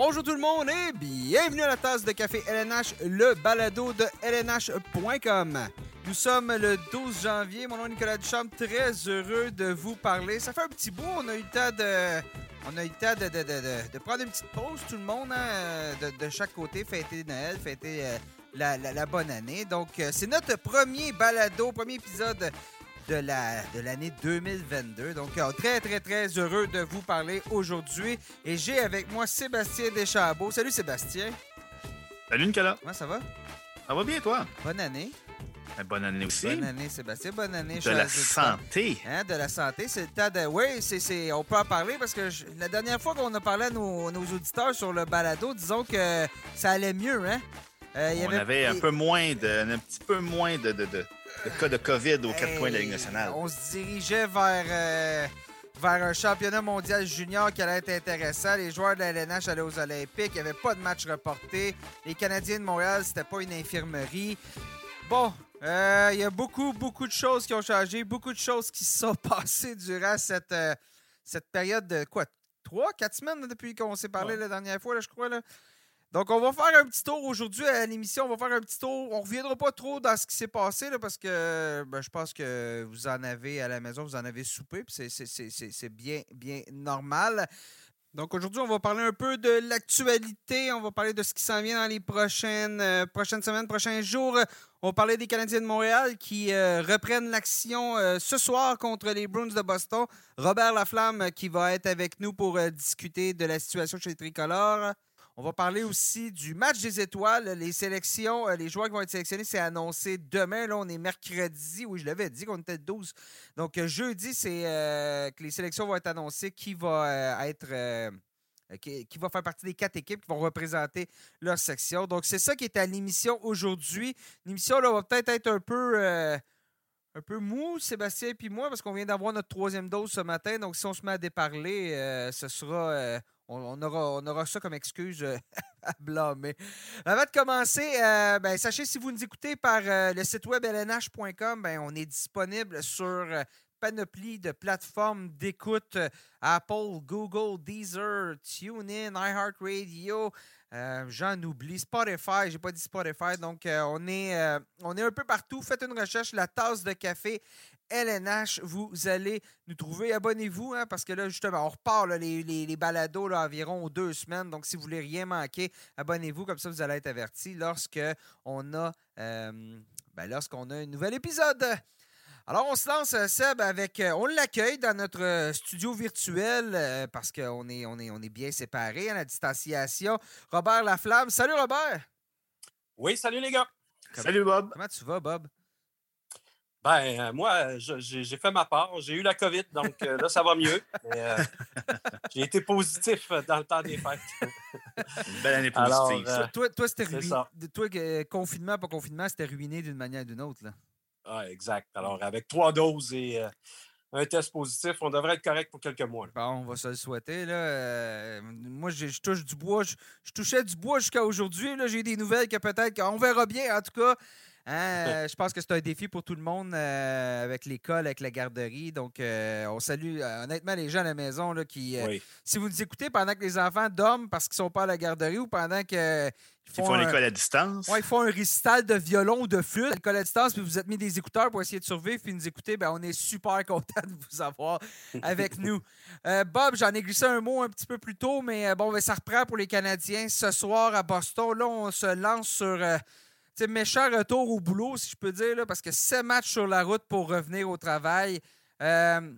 Bonjour tout le monde et bienvenue à la tasse de café LNH, le balado de LNH.com. Nous sommes le 12 janvier. Mon nom est Nicolas Duchamp, très heureux de vous parler. Ça fait un petit bout, on a eu le temps de, on a eu le temps de, prendre une petite pause, tout le monde, hein, de, chaque côté, fêter Noël, fêter euh, la, bonne année. Donc, euh, c'est notre premier balado, premier épisode de la de l'année 2022. Donc, euh, très, très, très heureux de vous parler aujourd'hui. Et j'ai avec moi Sébastien Deschambault. Salut Sébastien. Salut Nicolas. Comment ça va? Ça va bien, toi? Bonne année. Ben, bonne année aussi. Bonne année, Sébastien. Bonne année. De la santé. Hein, de la santé. C'est le temps de. Oui, c'est, on peut en parler parce que la dernière fois qu'on a parlé à nos, nos, auditeurs sur le balado, disons que ça allait mieux, hein? Euh, on avait, un peu moins de, un petit peu moins de, de, de, de cas de COVID aux quatre coins de la Ligue nationale. On se dirigeait vers, euh, vers un championnat mondial junior qui allait être intéressant. Les joueurs de la LNH allaient aux Olympiques. Il n'y avait pas de match reporté. Les Canadiens de Montréal, c'était pas une infirmerie. Bon, euh, il y a beaucoup, beaucoup de choses qui ont changé, beaucoup de choses qui se sont passées durant cette, euh, cette période de quoi? Trois, quatre semaines depuis qu'on s'est parlé la dernière fois, je crois. Là. Donc, on va faire un petit tour aujourd'hui à l'émission. On va faire un petit tour. On ne reviendra pas trop dans ce qui s'est passé là, parce que ben, je pense que vous en avez à la maison, vous en avez soupé. C'est bien, bien normal. Donc aujourd'hui, on va parler un peu de l'actualité. On va parler de ce qui s'en vient dans les prochaines, euh, prochaines semaines, prochains jours. On va parler des Canadiens de Montréal qui euh, reprennent l'action euh, ce soir contre les Bruins de Boston. Robert Laflamme qui va être avec nous pour discuter de la situation chez les Tricolores. On va parler aussi du match des étoiles. Les sélections, euh, les joueurs qui vont être sélectionnés, c'est annoncé demain. Là, on est mercredi. Oui, je l'avais dit qu'on était 12. Donc, euh, jeudi, c'est euh, que les sélections vont être annoncées qui va être. Qui, va faire partie des quatre équipes qui vont représenter leur section. Donc, c'est ça qui est à l'émission aujourd'hui. L'émission là, va peut-être être un peu un peu mou, Sébastien et moi, parce qu'on vient d'avoir notre troisième dose ce matin. Donc, si on se met à déparler, ce sera on, aura, ça comme excuse euh, à blâmer. Avant de commencer, euh, ben, sachez si vous nous écoutez par euh, le site web lnh.com, ben, on est disponible sur panoplie de plateformes d'écoute Apple, Google, Deezer, TuneIn, iHeartRadio. J'en oublie. Spotify, j'ai pas dit Spotify. Donc, on, est, on est un peu partout. Faites une recherche, la tasse de café LNH, vous allez nous trouver. Abonnez-vous, hein, parce que là, justement, on repart les, les, balados là, environ deux semaines. Donc, si vous voulez rien manquer, abonnez-vous, comme ça, vous allez être averti lorsque on a, euh, ben, lorsqu'on a un nouvel épisode. Alors, on se lance, euh, Seb, avec. Euh, on l'accueille dans notre studio virtuel parce qu'on est, on est, on est bien séparés à la distanciation. Robert Laflamme. Salut, Robert. Oui, salut, les gars. salut, Bob. Comment tu vas, Bob? Ben, euh, moi, j'ai fait ma part. J'ai eu la COVID, donc euh, là, ça va mieux. Euh, j'ai été positif dans le temps des fêtes. Une belle année positive. toi, toi c'était ruiné. Toi, confinement, pas confinement, c'était ruiné d'une manière ou d'une autre. Là. Ah, exact. Alors, avec trois doses et un test positif, on devrait être correct pour quelques mois. Bon, on va se le souhaiter. Là. moi, je touche du bois. Je, touchais du bois jusqu'à aujourd'hui. J'ai eu des nouvelles que peut-être on verra bien. En tout cas, Hein, je pense que c'est un défi pour tout le monde euh, avec l'école, avec la garderie. Donc, euh, on salue euh, honnêtement les gens à la maison là, qui, si vous nous écoutez pendant que les enfants dorment parce qu'ils ne sont pas à la garderie ou pendant que. Ils font, l'école à distance. Oui, ils font un récital de violon ou de flûte, l'école à distance, puis vous êtes mis des écouteurs pour essayer de survivre, puis nous écouter. Ben, on est super content de vous avoir avec nous. Bob, j'en ai glissé un mot un petit peu plus tôt, mais bon, ben, ça reprend pour les Canadiens ce soir à Boston. Là, on se lance sur méchant retour au boulot, si je peux dire, là, parce que sept matchs sur la route pour revenir au travail. Euh,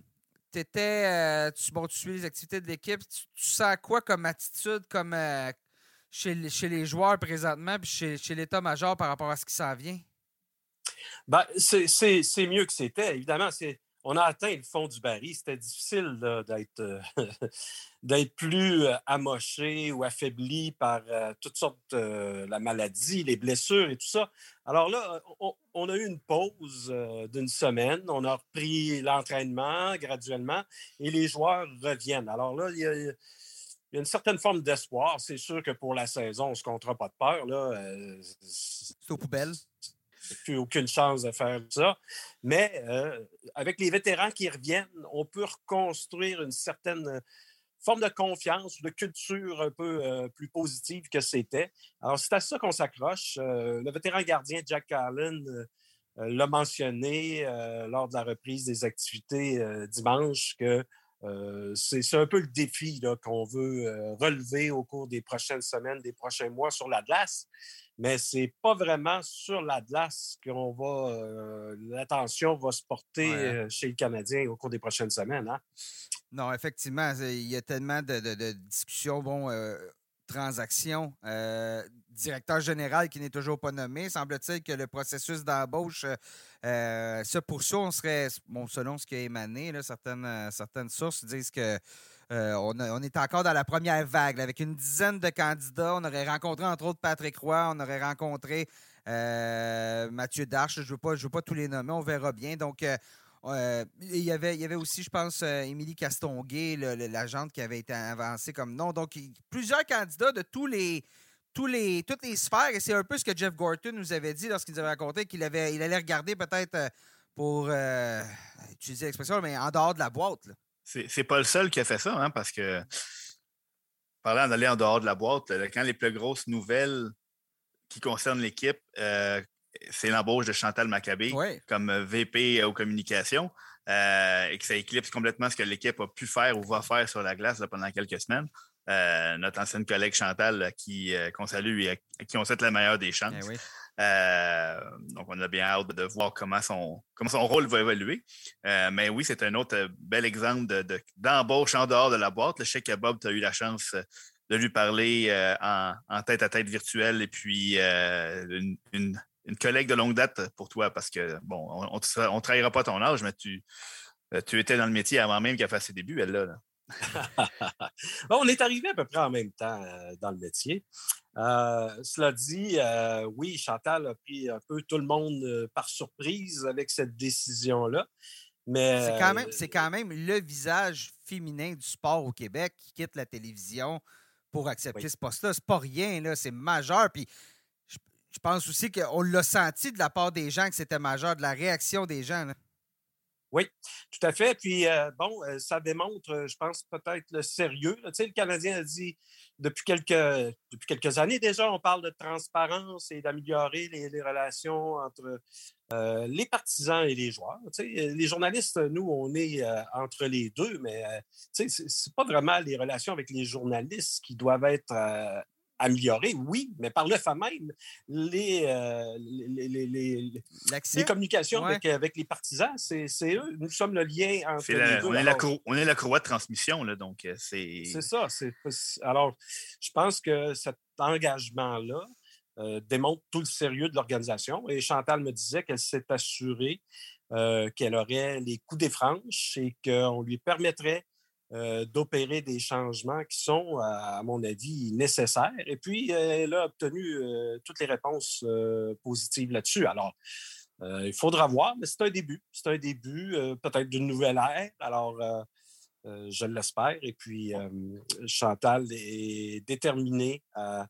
étais, euh, tu, bon, tu suis les activités de l'équipe. Tu, sens quoi comme attitude comme, euh, chez, les joueurs présentement puis chez, chez l'état-major par rapport à ce qui s'en vient? Ben, c'est mieux que c'était. Évidemment, c'est on a atteint le fond du baril. C'était difficile d'être euh, plus euh, amoché ou affaibli par euh, toutes sortes de la maladie, les blessures et tout ça. Alors là, on, a eu une pause d'une semaine. On a repris l'entraînement graduellement et les joueurs reviennent. Alors là, il y a, une certaine forme d'espoir. C'est sûr que pour la saison, on ne se comptera pas de peur. C'est aux poubelles? Plus aucune chance de faire ça. Mais euh, avec les vétérans qui reviennent, on peut reconstruire une certaine forme de confiance, de culture un peu euh, plus positive que c'était. Alors, c'est à ça qu'on s'accroche. Euh, le vétéran gardien Jack Allen euh, l'a mentionné lors de la reprise des activités dimanche que c'est un peu le défi qu'on veut relever au cours des prochaines semaines, des prochains mois sur la glace. Mais ce n'est pas vraiment sur la glace qu'on va. L'attention va se porter chez le Canadien au cours des prochaines semaines. Hein? Non, effectivement, il y a tellement de, discussions, bon, euh, transactions. Euh, directeur général qui n'est toujours pas nommé. Semble-t-il que le processus d'embauche euh, se poursuit. On serait, bon, selon ce qui a émané, certaines, certaines sources disent que on, est encore dans la première vague, avec une dizaine de candidats. On aurait rencontré, entre autres, Patrick Roy. On aurait rencontré Mathieu Darche. Je ne veux, pas, veux pas tous les nommer. On verra bien. Donc, euh, il, y avait, y avait aussi, je pense, euh, Émilie Castonguay, l'agente qui avait été avancée comme nom. Donc, plusieurs candidats de tous les, tous les, toutes les sphères. Et c'est un peu ce que Jeff Gorton nous avait dit lorsqu'il nous avait raconté qu'il avait, il allait regarder peut-être euh, pour utiliser l'expression, mais en dehors de la boîte. C'est pas le seul qui a fait ça, hein, parce que parlant d'aller en dehors de la boîte, quand les plus grosses nouvelles qui concernent l'équipe c'est l'embauche de Chantal Maccabé comme euh, VP aux communications euh, et que ça éclipse complètement ce que l'équipe a pu faire ou va faire sur la glace pendant quelques semaines. Euh, notre ancienne collègue Chantal, qui qu'on salue et qui on souhaite la meilleure des chances. Eh donc, on a bien hâte de voir comment son, comment son rôle va évoluer. mais oui, c'est un autre bel exemple d'embauche en dehors de la boîte. Le sais que Bob, tu as eu la chance de lui parler en, tête à tête virtuelle et puis une, une collègue de longue date pour toi parce que, bon, on ne trahira pas ton âge, mais tu, euh, tu étais dans le métier avant même qu'elle fasse ses débuts, elle, là. on est arrivé à peu près en même temps euh, dans le métier. Euh, cela dit, oui, Chantal a pris un peu tout le monde par surprise avec cette décision-là. Mais c'est quand, même, quand même le visage féminin du sport au Québec qui quitte la télévision pour accepter ce poste-là. C'est pas rien, là, c'est majeur. Puis je pense aussi qu'on l'a senti de la part des gens que c'était majeur, de la réaction des gens. Oui, tout à fait. Puis, euh, bon, euh, ça démontre, euh, je pense, peut-être le sérieux. Tu sais, le Canadien a dit depuis quelques, depuis quelques années déjà, on parle de transparence et d'améliorer les, relations entre les partisans et les joueurs. Tu sais, les journalistes, nous, on est entre les deux, mais tu sais, c'est pas vraiment les relations avec les journalistes qui doivent être améliorer, oui, mais par le fait même, les, euh, les, communications avec, les partisans, c'est eux. Nous sommes le lien entre les deux. On est, la on est la courroie de transmission, là, donc euh, c'est... C'est ça. Alors, je pense que cet engagement-là euh, démontre tout le sérieux de l'organisation. Et Chantal me disait qu'elle s'est assurée qu'elle aurait les coups des franches et qu'on lui permettrait euh, d'opérer des changements qui sont, à mon avis, nécessaires. Et puis, elle a obtenu euh, toutes les réponses euh, positives là-dessus. Alors, il faudra voir, mais c'est un début. C'est un début peut-être d'une nouvelle ère. Alors, je l'espère. Et puis, Chantal est déterminée à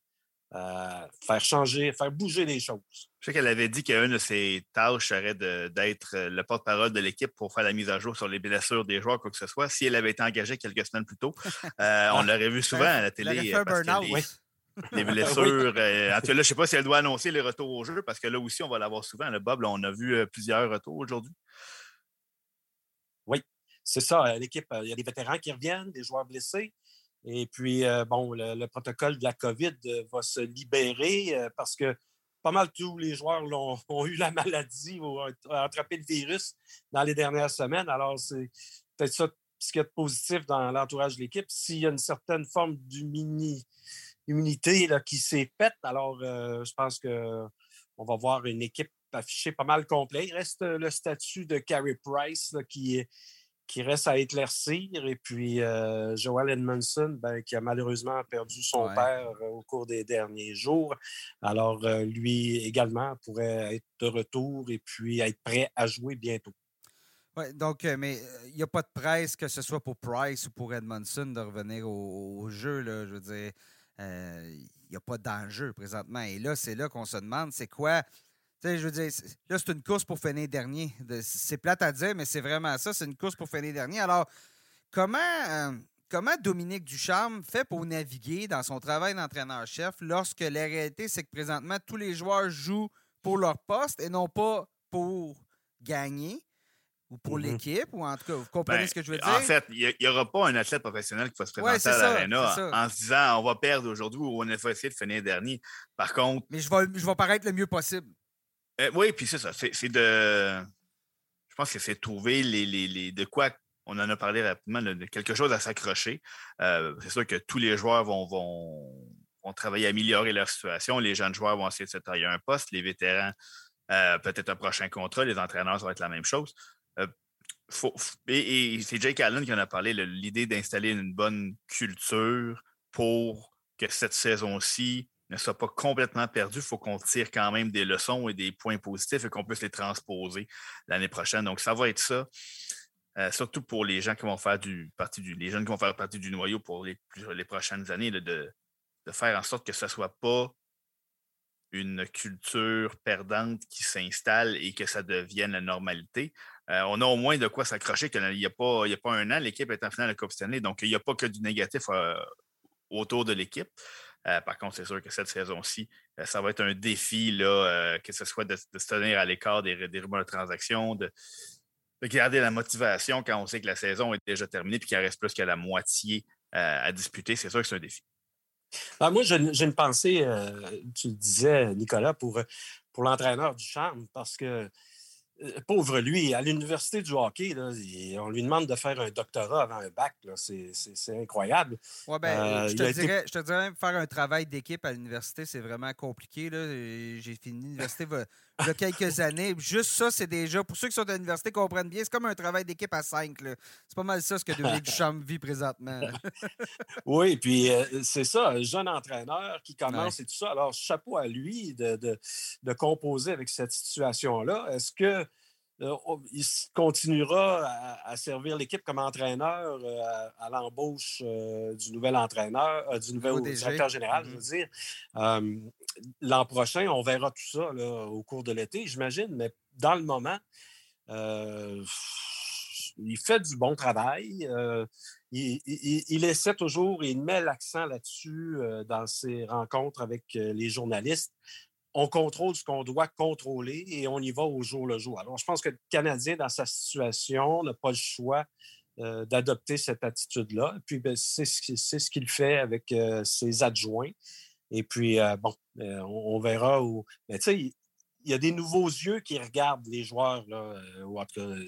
euh, faire changer, faire bouger les choses. Je sais qu'elle avait dit qu'une de ses tâches serait d'être euh, le porte-parole de l'équipe pour faire la mise à jour sur les blessures des joueurs, quoi que ce soit. Si elle avait été engagée quelques semaines plus tôt, euh, on l'aurait vu souvent à la télé. les, blessures. en tout cas, je ne sais pas si elle doit annoncer les retours au jeu parce que là aussi, on va l'avoir souvent. Le Bob, on a vu plusieurs retours aujourd'hui. Oui, c'est ça. L'équipe, il y a des vétérans qui reviennent, des joueurs blessés. Et puis, euh, bon, le, protocole de la COVID euh, va se libérer euh, parce que pas mal tous les joueurs ont, eu la maladie ou ont attrapé le virus dans les dernières semaines. Alors, c'est peut-être ça ce qui est positif dans l'entourage de l'équipe. S'il y a une certaine forme d'immunité qui s'est faite, alors je pense qu'on va voir une équipe affichée pas mal complète. Il reste le statut de Carey Price qui est qui reste à éclaircir. Et puis, euh, Joel Edmondson, ben, qui a malheureusement perdu son père euh, au cours des derniers jours. Alors, euh, lui également pourrait être de retour et puis être prêt à jouer bientôt. Oui, donc, mais il n'y a pas de presse, que ce soit pour Price ou pour Edmondson, de revenir au, jeu. Là, je veux dire, il n'y a pas d'enjeu présentement. Et là, c'est là qu'on se demande, c'est quoi sais, je veux dire, là, c'est une course pour finir dernier. C'est plate à dire, mais c'est vraiment ça. C'est une course pour finir dernier. Alors, comment, euh, comment Dominique Ducharme fait pour naviguer dans son travail d'entraîneur-chef lorsque la réalité, c'est que présentement, tous les joueurs jouent pour leur poste et non pas pour gagner ou pour mm-hmm. l'équipe, ou en tout cas, vous comprenez ben, ce que je veux dire? En fait, il n'y aura pas un athlète professionnel qui va se présenter à l'aréna en se disant on va perdre aujourd'hui ou on va essayer de finir dernier. Par contre. Mais je vais, je vais paraître le mieux possible. Euh, oui, puis c'est ça. C'est de. Je pense que c'est trouver les, les, de quoi on en a parlé rapidement, de quelque chose à s'accrocher. Euh, c'est sûr que tous les joueurs vont, vont, travailler à améliorer leur situation. Les jeunes joueurs vont essayer de se tailler un poste. Les vétérans, euh, peut-être un prochain contrat. Les entraîneurs, ça va être la même chose. Euh, et, c'est Jake Allen qui en a parlé, l'idée d'installer une bonne culture pour que cette saison-ci ne soit pas complètement perdue. Il faut qu'on tire quand même des leçons et des points positifs et qu'on puisse les transposer l'année prochaine. Donc, ça va être ça. Euh, surtout pour les gens qui vont faire partie du, les jeunes qui vont faire partie du noyau pour les, prochaines années, de, faire en sorte que ce ne soit pas une culture perdante qui s'installe et que ça devienne la normalité. Euh, on a au moins de quoi s'accrocher qu'il n'y a, pas, a pas un an, l'équipe est en finale de Coupe Stanley, donc il n'y a pas que du négatif euh, autour de l'équipe. Par contre, c'est sûr que cette saison-ci, ça va être un défi, là, que ce soit de, se tenir à l'écart des, des rumeurs de transactions, de, de garder la motivation quand on sait que la saison est déjà terminée et qu'il reste plus que la moitié euh, à disputer. C'est sûr que c'est un défi. Ben, moi, j'ai une pensée, euh, tu le disais, Nicolas, pour, pour l'entraîneur du charme, parce que euh, pauvre lui, à l'université du hockey, on lui demande de faire un doctorat avant un bac. C'est incroyable. Ouais, ben, euh, je, te dirais, je, te dirais, faire un travail d'équipe à l'université, c'est vraiment compliqué. J'ai fini l'université a quelques années. Juste ça, c'est déjà, pour ceux qui sont à l'université, comprennent bien, c'est comme un travail d'équipe à cinq. C'est pas mal ça ce que Dominique Duchamp vit présentement. oui, puis euh, c'est ça, un jeune entraîneur qui commence et tout ça. Alors, chapeau à lui de, de, de composer avec cette situation-là. Est-ce que euh, il continuera à, servir l'équipe comme entraîneur euh, à, l'embauche euh, du nouvel entraîneur, du nouvel directeur général, je veux mm-hmm. dire. L'an prochain, on verra tout ça au cours de l'été, j'imagine, mais dans le moment, il fait du bon travail. il, essaie toujours, il met l'accent là-dessus dans ses rencontres avec les journalistes on contrôle ce qu'on doit contrôler et on y va au jour le jour. Alors, je pense que le Canadien, dans sa situation, n'a pas le choix euh, d'adopter cette attitude-là. Puis, ben, c'est ce qu'il fait avec euh, ses adjoints. Et puis, euh, bon, on, verra où. Mais tu sais, il, y a des nouveaux yeux qui regardent les joueurs, là,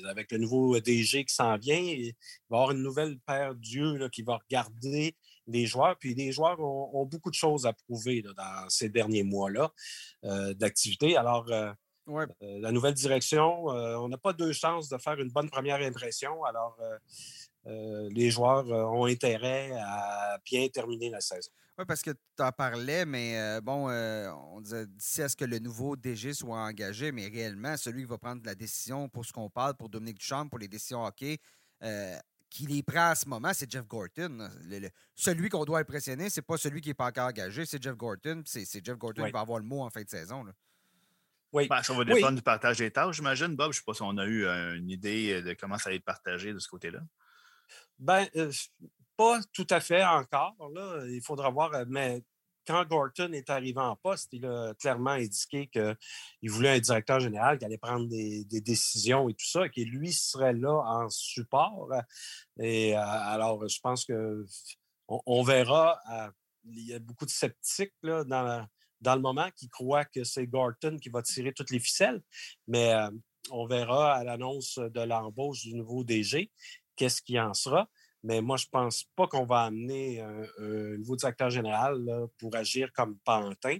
avec le nouveau DG qui s'en vient. Il va y avoir une nouvelle paire d'yeux qui va regarder les joueurs. Puis les joueurs ont, beaucoup de choses à prouver dans ces derniers mois-là euh, d'activité. Alors, euh, euh, la nouvelle direction, on n'a pas deux chances de faire une bonne première impression. Alors, les joueurs ont intérêt à bien terminer la saison. Oui, parce que tu en parlais, mais bon, on disait d'ici à ce que le nouveau DG soit engagé, mais réellement, celui qui va prendre la décision pour ce qu'on parle, pour Dominique Duchamp, pour les décisions hockey, qui les prend à ce moment, c'est Jeff Gorton. celui qu'on doit impressionner, c'est pas celui qui n'est pas encore engagé, c'est Jeff Gorton. C'est Jeff Gorton qui va avoir le mot en fin de saison. Oui. Ben, ça va dépendre du partage des tâches, j'imagine, Bob. Je ne sais pas si on a eu euh, une idée de comment ça va être partagé de ce côté-là. Ben, euh, pas tout à fait encore. Il faudra voir, euh, mais quand Gorton est arrivé en poste, il a clairement indiqué qu'il voulait un directeur général qui allait prendre des, décisions et tout ça, et que lui serait là en support. Et euh, alors, je pense que on, verra. Euh, il y a beaucoup de sceptiques dans, le moment qui croient que c'est Gorton qui va tirer toutes les ficelles, mais on verra à l'annonce de l'embauche du nouveau DG qu'est-ce qui en sera. Mais moi, je ne pense pas qu'on va amener un, nouveau directeur général pour agir comme Pantin.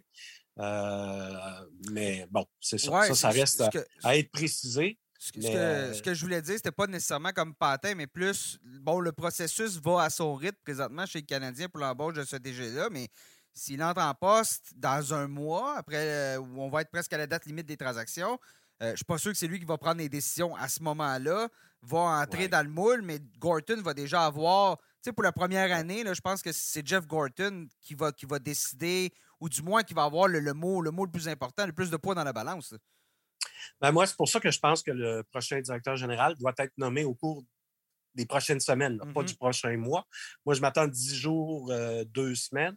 Euh, mais bon, c'est ça. ça, ça reste à, être précisé. Ce que, ce, que, je voulais dire, c'était pas nécessairement comme Pantin, mais plus, bon, le processus va à son rythme présentement chez le Canadien pour l'embauche de ce DG-là, mais s'il entre en poste dans un mois, après, euh, où on va être presque à la date limite des transactions, euh, je ne suis pas sûr que c'est lui qui va prendre les décisions à ce moment-là, va entrer dans le moule, mais Gorton va déjà avoir, tu sais, pour la première année, là, je pense que c'est Jeff Gorton qui va, qui va décider, ou du moins qui va avoir le, mot, le mot le plus important, le plus de poids dans la balance. Ben moi, c'est pour ça que je pense que le prochain directeur général doit être nommé au cours des prochaines semaines, pas Mm-hmm. du prochain mois. Moi, je m'attends 10 jours, euh, deux semaines,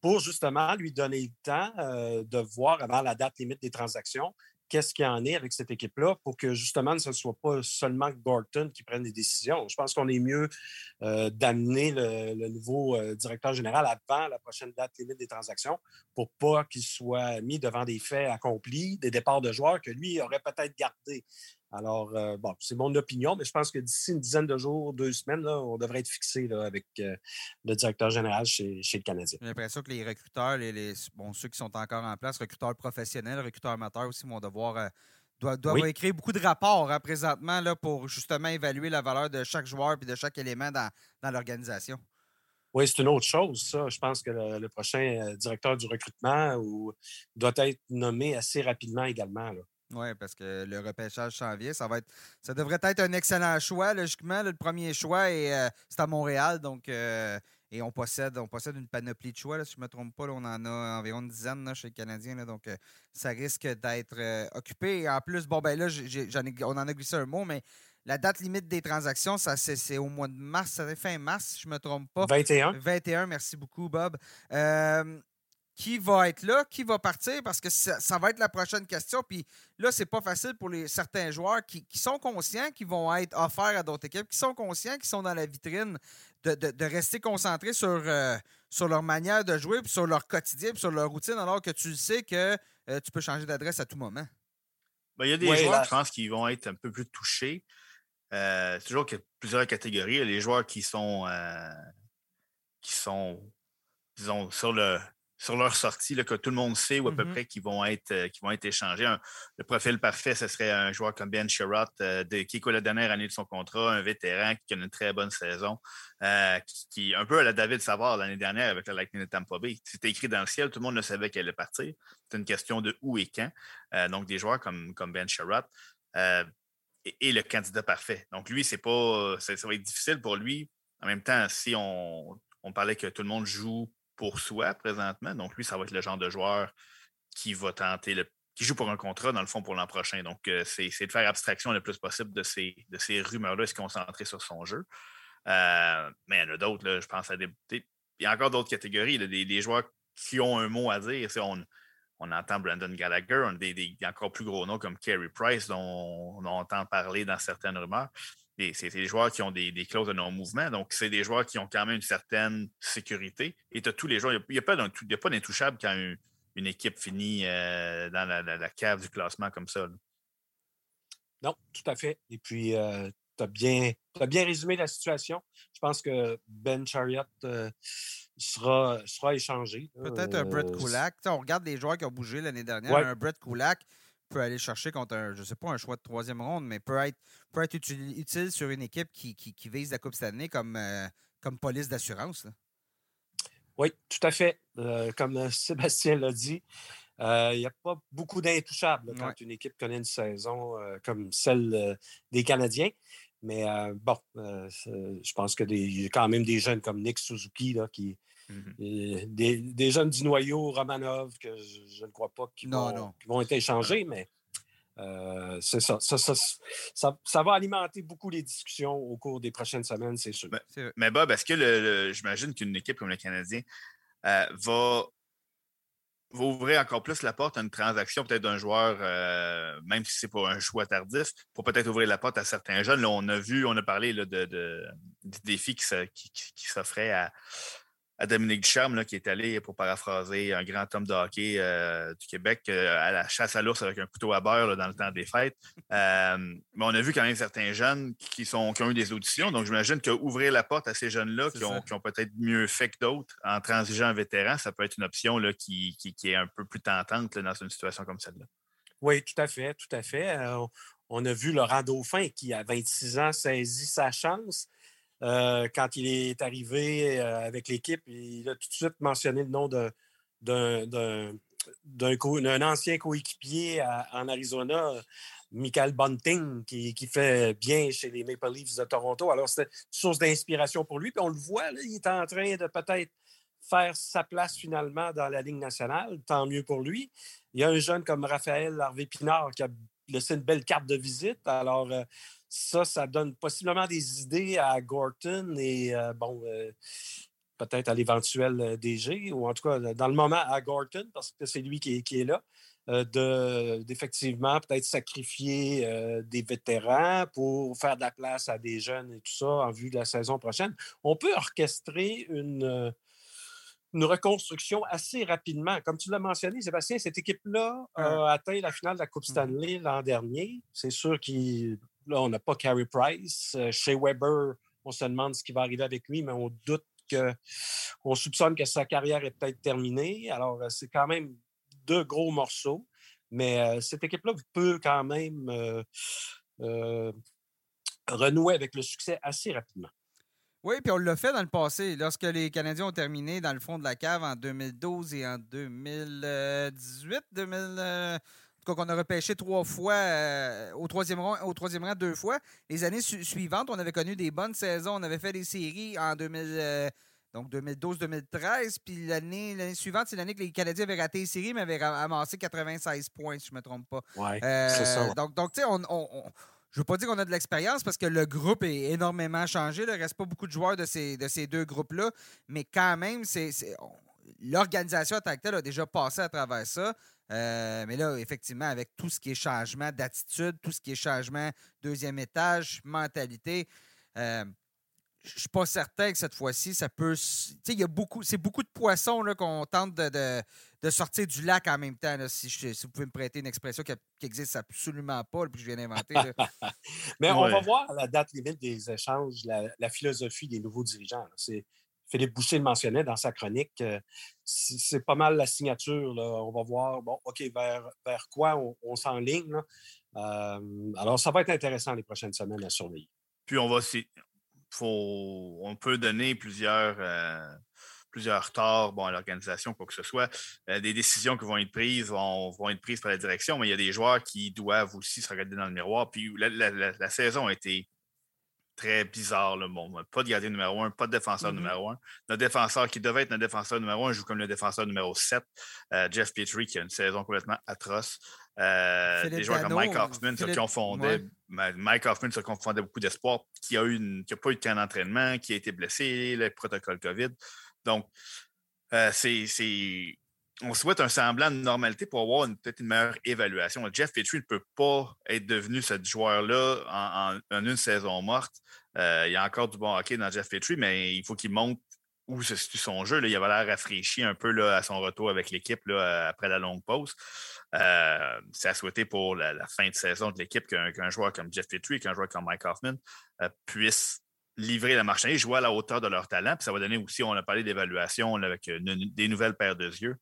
pour justement lui donner le temps euh, de voir avant la date limite des transactions qu'est-ce qu'il y en est avec cette équipe-là pour que justement ce ne soit pas seulement Gorton qui prenne des décisions. Je pense qu'on est mieux euh, d'amener le, nouveau euh, directeur général avant la prochaine date limite des transactions pour pas qu'il soit mis devant des faits accomplis, des départs de joueurs que lui aurait peut-être gardés. Alors, euh, bon, c'est mon opinion, mais je pense que d'ici une dizaine de jours, deux semaines, là, on devrait être fixé là, avec euh, le directeur général chez, chez le Canadien. J'ai l'impression que les recruteurs, les, les- bon, ceux qui sont encore en place, recruteurs professionnels, recruteurs amateurs aussi, vont devoir, euh, doivent, doivent Oui. écrire beaucoup de rapports hein, présentement là, pour justement évaluer la valeur de chaque joueur et de chaque élément dans, dans l'organisation. Oui, c'est une autre chose, ça. Je pense que le, le prochain directeur du recrutement ou, doit être nommé assez rapidement également. là. Oui, parce que le repêchage s'en vient. Ça, va être, ça devrait être un excellent choix, logiquement. là. le premier choix, et euh, c'est à Montréal. Donc, euh, et on possède, on possède une panoplie de choix. là, si je ne me trompe pas, là, on en a environ une dizaine là, chez les Canadiens. là. donc, euh, ça risque d'être occupé. Et en plus, bon, ben là, ai- on en a glissé un mot, mais la date limite des transactions, ça, c'est, c'est au mois de mars. Ça fait fin mars, si je ne me trompe pas. 21. 21, merci beaucoup, Bob. Euh, qui va être là? Qui va partir? Parce que ça, ça va être la prochaine question. Puis là, c'est pas facile pour les, certains joueurs qui, qui sont conscients qu'ils vont être offerts à d'autres équipes, qui sont conscients qu'ils sont dans la vitrine, de, de- de rester concentrés sur, euh, sur leur manière de jouer, puis sur leur quotidien, puis sur leur routine, alors que tu sais que euh, tu peux changer d'adresse à tout moment. Ben, il y a des Ouais, joueurs, là- je pense, qui vont être un peu plus touchés. Euh, c'est toujours qu'il y a plusieurs catégories. Il y a les joueurs qui sont, euh, qui sont disons, sur, le, sur leur sortie, là, que tout le monde sait ou à peu Mhm. près qui vont être, euh, qui vont être échangés. Un- le profil parfait, ce serait un joueur comme Ben Sherratt, euh, de- qui est la dernière année de son contrat, un vétéran qui a une très bonne saison, euh, qui, qui- un peu à la David Savard l'année dernière avec la Lightning de Tampa Bay. C'était écrit dans le ciel, tout le monde le savait qu'elle allait partir. C'est une question de où et quand. Donc, des joueurs comme, comme Ben euh, et, et le candidat parfait. Donc, lui, c'est pas. Ça, ça va être difficile pour lui. En même temps, si on, on parlait que tout le monde joue pour soi présentement, donc lui, ça va être le genre de joueur qui va tenter le qui joue pour un contrat, dans le fond, pour l'an prochain. Donc, euh, c'est de faire abstraction le plus possible de ces, rumeurs-là et se concentrer sur son jeu. Euh, mais il y en a d'autres, je pense à des. Il y a encore d'autres catégories, là, des, des joueurs qui ont un mot à dire. On, on entend Brandon Gallagher, on des encore plus gros noms comme Carey Price, dont on entend parler dans certaines rumeurs. C'est des joueurs qui ont des, des clauses de non-mouvement. Donc, c'est des joueurs qui ont quand même une certaine sécurité. Et tu as tous les joueurs. Il n'y a, pas d'un- il y a pas d'intouchable quand une, une équipe finit euh, dans la, la- la cave du classement comme ça. là. Non, tout à fait. Et puis, tu as, bien t'as bien résumé la situation. Je pense que Ben Chariot euh, sera, sera échangé. Peut-être un Brett Euh, Kulak. On regarde les joueurs qui ont bougé l'année dernière. Ouais. Un Brett Kulak peut aller chercher contre un, je sais pas, un choix de troisième ronde, mais peut être, peut être utile, utile sur une équipe qui, qui- qui vise la Coupe cette année comme, euh, comme police d'assurance. Oui, tout à fait. Euh, comme euh, Sébastien l'a dit, euh, il n'y a pas beaucoup d'intouchables quand Ouais. une équipe connaît une saison comme celle des Canadiens. Mais bon, je pense qu'il y a quand même des jeunes comme Nick Suzuki là, qui, Mhm. et des, des jeunes du noyau, Romanov, que je, je ne crois pas qu'ils Non, vont, non. qu'ils vont être échangés, mais euh, c'est ça. Ça, ça, ça- ça va alimenter beaucoup les discussions au cours des prochaines semaines, c'est sûr. Ben. Mais Bob, est-ce que le, le- j'imagine qu'une équipe comme le Canadien euh, va, va ouvrir encore plus la porte à une transaction, peut-être d'un joueur, euh, même si c'est pas un choix tardif, pour peut-être ouvrir la porte à certains jeunes? Là, on a vu, on a parlé là, de, de- du défi qui, qui- qui- qui s'offrait à, à Dominique Ducharme, là, qui est allé, pour paraphraser un grand homme de hockey euh, du Québec, euh, à la chasse à l'ours avec un couteau à beurre là, dans le temps des fêtes. Euh, mais on a vu quand même certains jeunes qui, sont, qui ont eu des auditions. Donc, j'imagine qu'ouvrir la porte à ces jeunes-là qui ont, ont peut-être mieux fait que d'autres en transigeant un vétéran, ça peut être une option là, qui, qui- qui est un peu plus tentante dans une situation comme celle-là. Oui, tout à fait, tout à fait. On- on a vu Laurent Dauphin qui, à 26 ans, saisit sa chance. Euh, quand il est arrivé euh, avec l'équipe, il a tout de suite mentionné le nom d'un- ancien coéquipier en Arizona, Michael Bunting, qui, fait bien chez les Maple Leafs de Toronto. Alors, c'était une source d'inspiration pour lui. Puis on le voit, il est en train de peut-être faire sa place finalement dans la Ligue nationale. Tant mieux pour lui. Il y a un jeune comme Raphaël Harvey Pinard qui a laissé une belle carte de visite. Alors, euh, ça, ça donne possiblement des idées à Gorton et, bon, peut-être à l'éventuel DG, ou en tout cas, dans le moment, à Gorton, parce que c'est lui qui est, là. d'effectivement peut-être sacrifier des vétérans pour faire de la place à des jeunes et tout ça en vue de la saison prochaine. On peut orchestrer une, une reconstruction assez rapidement. Comme tu l'as mentionné, Sébastien, cette équipe-là a atteint la finale de la Coupe mmh Stanley l'an dernier. C'est sûr qu'on n'a pas Carey Price. Euh, chez Weber, on se demande ce qui va arriver avec lui, mais on doute que. On soupçonne que sa carrière est peut-être terminée. Alors, euh, c'est quand même deux gros morceaux. Mais euh, cette équipe-là peut quand même renouer avec le succès assez rapidement. Oui, puis on l'a fait dans le passé, lorsque les Canadiens ont terminé dans le fond de la cave en 2012 et en 2018, 2000, euh, en tout cas qu'on a repêché trois fois euh, au, troisième rang, au troisième rang deux fois. Les années suivantes, on avait connu des bonnes saisons. On avait fait des séries en 2000, euh, donc 2012-2013. Puis l'année suivante, c'est l'année que les Canadiens avaient raté les séries, mais avaient amassé 96 points, si je ne me trompe pas. Oui, c'est ça. Donc, donc tu sais, on je ne veux pas dire qu'on a de l'expérience parce que le groupe est énormément changé. Il ne reste pas beaucoup de joueurs de ces, de ces deux groupes-là. Mais quand même, c'est, l'organisation en tant que telle a déjà passé à travers ça. Euh, mais là, effectivement, avec tout ce qui est changement d'attitude, tout ce qui est changement deuxième étage, mentalité, euh, je suis pas certain que cette fois-ci, ça peut. Tu sais, il y a beaucoup. C'est beaucoup de poissons qu'on tente de, de, sortir du lac en même temps. si, vous pouvez me prêter une expression qui, n'existe absolument pas, puis que je viens d'inventer. Mais on va voir à la date limite des échanges la, philosophie des nouveaux dirigeants. C'est. Philippe Boucher le mentionnait dans sa chronique. Euh, c'est pas mal la signature. On va voir, bon, OK, vers, vers quoi on, on s'enligne. Euh, alors, ça va être intéressant les prochaines semaines à surveiller. Puis on va, faut, on peut donner plusieurs, euh, plusieurs torts bon, à l'organisation, quoi que ce soit. Euh, des décisions qui vont être prises vont, vont, être prises par la direction, mais il y a des joueurs qui doivent aussi se regarder dans le miroir. Puis la, saison a été très bizarre. le Bon, pas de gardien numéro un, pas de défenseur mm-hmm. numéro un. Notre défenseur qui devait être notre défenseur numéro un joue comme le défenseur numéro 7, euh, Jeff Petrie, qui a une saison complètement atroce. Euh, des joueurs comme Mike Hoffman se confondaient. Mike Hoffman se confondait beaucoup d'espoir, qui a eu qui a pas eu de camp d'entraînement, qui a été blessé, le protocole COVID. Donc, euh, c'est, on souhaite un semblant de normalité pour avoir peut-être une meilleure évaluation. Jeff Petrie ne peut pas être devenu ce joueur-là en, une saison morte. Euh, il y a encore du bon hockey dans Jeff Petrie, mais il faut qu'il monte où se situe son jeu. Il avait l'air rafraîchi un peu à son retour avec l'équipe après la longue pause. Euh, c'est à souhaiter pour la, fin de saison de l'équipe qu'un joueur comme Jeff Petrie, qu'un joueur comme Mike Hoffman euh, puisse livrer la marchandise, jouer à la hauteur de leur talent. Ça va donner aussi, on a parlé d'évaluation avec euh, des nouvelles paires de yeux.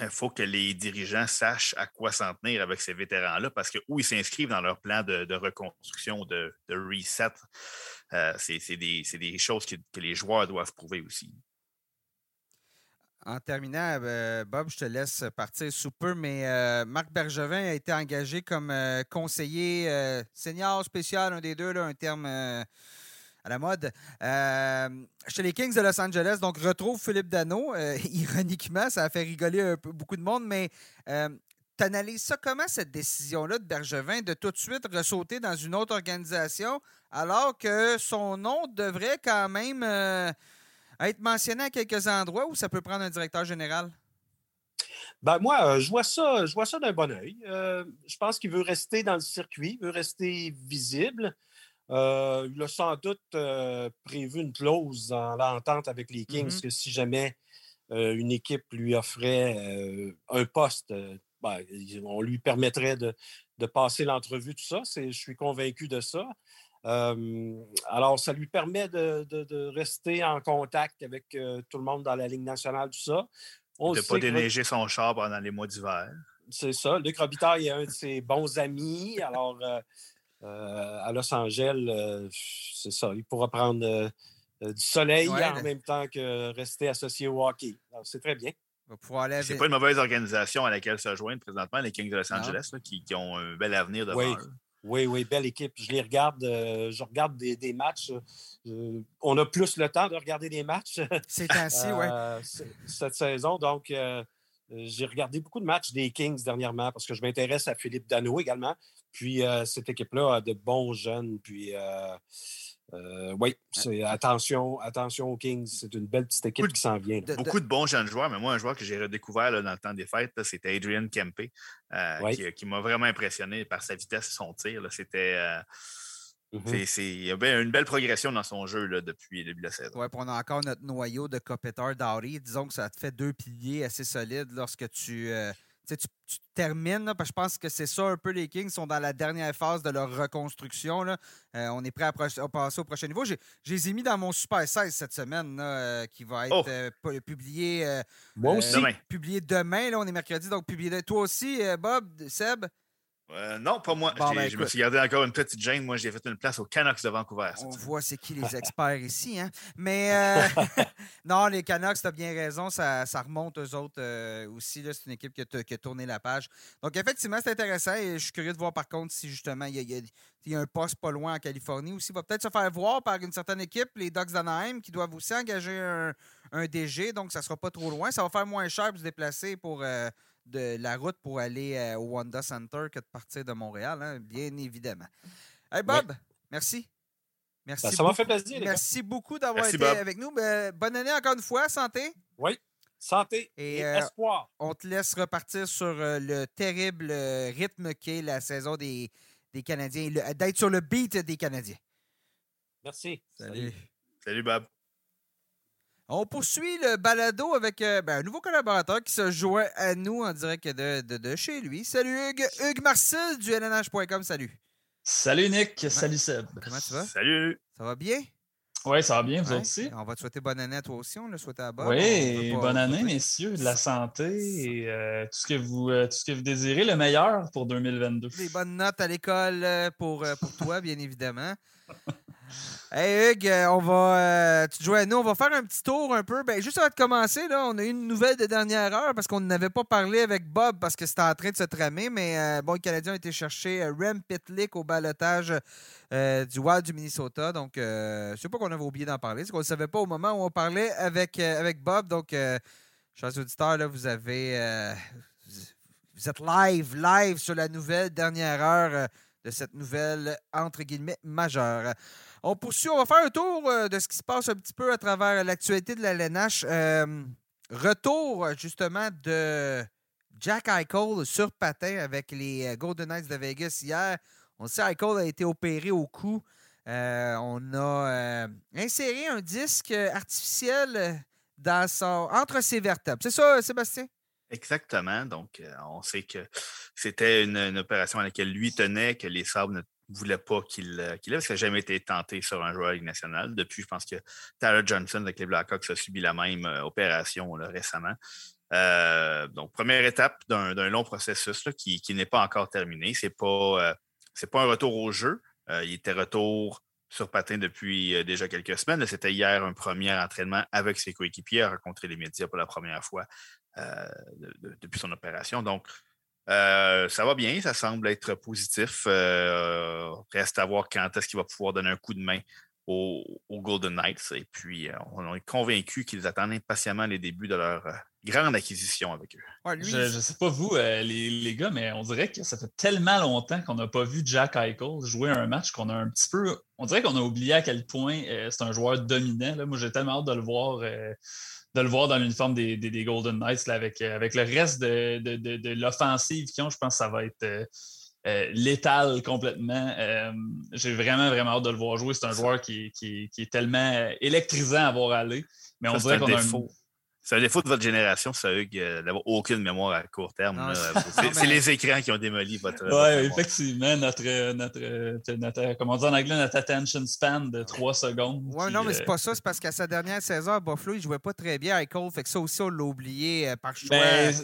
Il faut que les dirigeants sachent à quoi s'en tenir avec ces vétérans-là, parce que où ils s'inscrivent dans leur plan de, reconstruction, de, reset, c'est des, choses que les joueurs doivent prouver aussi. En terminant, euh, Bob, je te laisse partir sous peu, mais euh, Marc Bergevin a été engagé comme euh, conseiller senior spécial, un des deux, un terme à la mode, chez les Kings de Los Angeles. Donc, retrouve Philippe Dano. ironiquement, ça a fait rigoler beaucoup de monde, mais tu analyses ça comment, cette décision-là de Bergevin de tout de suite ressauter dans une autre organisation, alors que son nom devrait quand même être mentionné à quelques endroits où ça peut prendre un directeur général? Ben moi, euh, je vois ça, je vois ça d'un bon oeil. Euh, je pense qu'il veut rester dans le circuit, veut rester visible. Euh, il a sans doute prévu une clause dans l'entente avec les Kings mm-hmm. que si jamais une équipe lui offrait un poste, ben, on lui permettrait de, de passer l'entrevue, tout ça. Je suis convaincu de ça alors, ça lui permet de, rester en contact avec tout le monde dans la Ligue nationale, tout ça. de ne pas déneiger son char pendant les mois d'hiver. C'est ça. Luc Robitaille est un de ses bons amis. Alors, à Los Angeles, c'est ça. Il pourra prendre du soleil en même temps que rester associé au hockey. C'est très bien. C'est pas une mauvaise organisation à laquelle se joindre présentement, les Kings de Los Angeles, qui, ont un bel avenir devant eux. Oui, oui, belle équipe. Je les regarde, euh, je regarde des, matchs. Euh, on a plus le temps de regarder des matchs. C'est ainsi, oui. Euh, cette saison. Donc, j'ai regardé beaucoup de matchs des Kings dernièrement parce que je m'intéresse à Philippe Dano également. Puis cette équipe-là a de bons jeunes. Puis oui, attention, attention aux Kings. C'est une belle petite équipe qui s'en vient. Beaucoup de bons jeunes joueurs, mais moi, un joueur que j'ai redécouvert dans le temps des fêtes, c'était Adrian Kempe, qui, m'a vraiment impressionné par sa vitesse et son tir. C'était. Mm-hmm. Il y a une belle progression dans son jeu là, depuis le début de la saison. Oui, on a encore notre noyau de Kopitar Dowry. Disons que ça te fait deux piliers assez solides lorsque tu, euh, tu, termines. parce que je pense que c'est ça un peu les Kings sont dans la dernière phase de leur reconstruction. Là. Euh, on est prêt à, passer au prochain niveau. Je les ai mis dans mon Super 16 cette semaine euh, qui va être oh! publié, Moi aussi. demain. publié demain. Là, on est mercredi, donc publié. Toi aussi, Bob, Seb? Euh, non, pas moi. Ben, je me suis gardé encore une petite gêne. Moi, j'ai fait une place aux Canucks de Vancouver. On voit c'est qui les experts ici. Hein? Mais euh, non, les Canucks, tu as bien raison. Ça, remonte aux autres euh, aussi. C'est une équipe qui a, tourné la page. Donc, effectivement, c'est intéressant. Et je suis curieux de voir, par contre, si justement, il y a, un poste pas loin en Californie aussi. Il va peut-être se faire voir par une certaine équipe, les Ducks d'Anaheim, qui doivent aussi engager un, DG. Donc, ça ne sera pas trop loin. Ça va faire moins cher de se déplacer pour de la route pour aller euh, au Wanda Center que de partir de Montréal, hein, bien évidemment. Hey Bob, merci. Merci. Ben, ça m'a fait plaisir. Merci beaucoup d'avoir été avec nous. Ben, bonne année encore une fois. Santé. Oui. Santé et, euh, espoir. On te laisse repartir sur euh, le terrible rythme qu'est la saison des, des Canadiens, d'être sur le beat des Canadiens. Merci. Salut. Salut, Bob. On poursuit le balado avec euh, ben, un nouveau collaborateur qui se joint à nous en direct de, de, chez lui. Salut Hugues, Hugues Marcel du LNH.com, salut. Salut Nick, salut Seb. Comment tu vas? Salut. Ça va bien? Oui, ça va bien, vous aussi? On va te souhaiter bonne année à toi aussi, on le souhaite à Bob. Oui, bonne année, messieurs, de la santé et euh, tout, ce que vous, euh, tout ce que vous désirez, le meilleur pour 2022. Des bonnes notes à l'école pour, pour toi, bien évidemment. Hey Hugues, euh, on va, euh, tu joues à nous, on va faire un petit tour un peu. Ben, juste avant de commencer, là, on a eu une nouvelle de dernière heure parce qu'on n'avait pas parlé avec Bob parce que c'était en train de se tramer, mais euh, bon, les Canadiens ont été chercher Rem Pitlick au balotage du Wild du Minnesota. Donc, c'est pas qu'on avait oublié d'en parler, c'est qu'on ne savait pas au moment où on parlait avec, avec Bob. Donc, chers auditeurs, là, vous avez. vous êtes live, live sur la nouvelle dernière heure de cette nouvelle, entre guillemets, majeure. On poursuit, on va faire un tour euh, de ce qui se passe un petit peu à travers l'actualité de la LNH. Euh, retour, justement, de Jack Eichel sur patin avec les euh, Golden Knights de Vegas hier. On sait Eichel a été opéré au cou. on a inséré un disque artificiel dans son, entre ses vertèbres. C'est ça, Sébastien? Exactement. Donc, on sait que c'était une, opération à laquelle lui tenait, que les sables ne voulait pas qu'il euh, qu ait, parce qu'il n'a jamais été tenté sur un joueur national. Depuis, je pense que Tyler Johnson avec les Blackhawks a subi la même euh, opération récemment. Euh, donc, première étape d'un long processus qui, n'est pas encore terminé. Ce n'est pas, pas un retour au jeu. il était retour sur patin depuis déjà quelques semaines. C'était hier un premier entraînement avec ses coéquipiers, à rencontrer les médias pour la première fois depuis son opération. Donc, euh, ça va bien, ça semble être positif. Euh, reste à voir quand est-ce qu'il va pouvoir donner un coup de main aux, Golden Knights. Et puis, euh, on est convaincu qu'ils attendent impatiemment les débuts de leur grande acquisition avec eux. Je ne sais pas vous, les, gars, mais on dirait que ça fait tellement longtemps qu'on n'a pas vu Jack Eichel jouer un match qu'on a un petit peu. On dirait qu'on a oublié à quel point c'est un joueur dominant. Moi, j'ai tellement hâte de le voir de le voir dans l'uniforme des, des, Golden Knights avec, euh, avec le reste de, de, de, l'offensive qu'ils ont. Je pense que ça va être euh, euh, létal complètement. J'ai vraiment, vraiment hâte de le voir jouer. C'est un joueur qui, qui, qui, est tellement électrisant à voir aller. Mais on dirait qu'on a un, c'est un défaut de votre génération, ça, Hugues, euh, d'avoir aucune mémoire à court terme. C'est les écrans qui ont démoli votre. Oui, effectivement, notre, notre, notre, comment dit en anglais, notre attention span de trois secondes. Oui, non, mais c'est euh, pas ça. C'est parce qu'à sa dernière saison à Buffalo, il jouait pas très bien à Cole. Fait que ça aussi, on l'a oublié euh, par choix. Ben,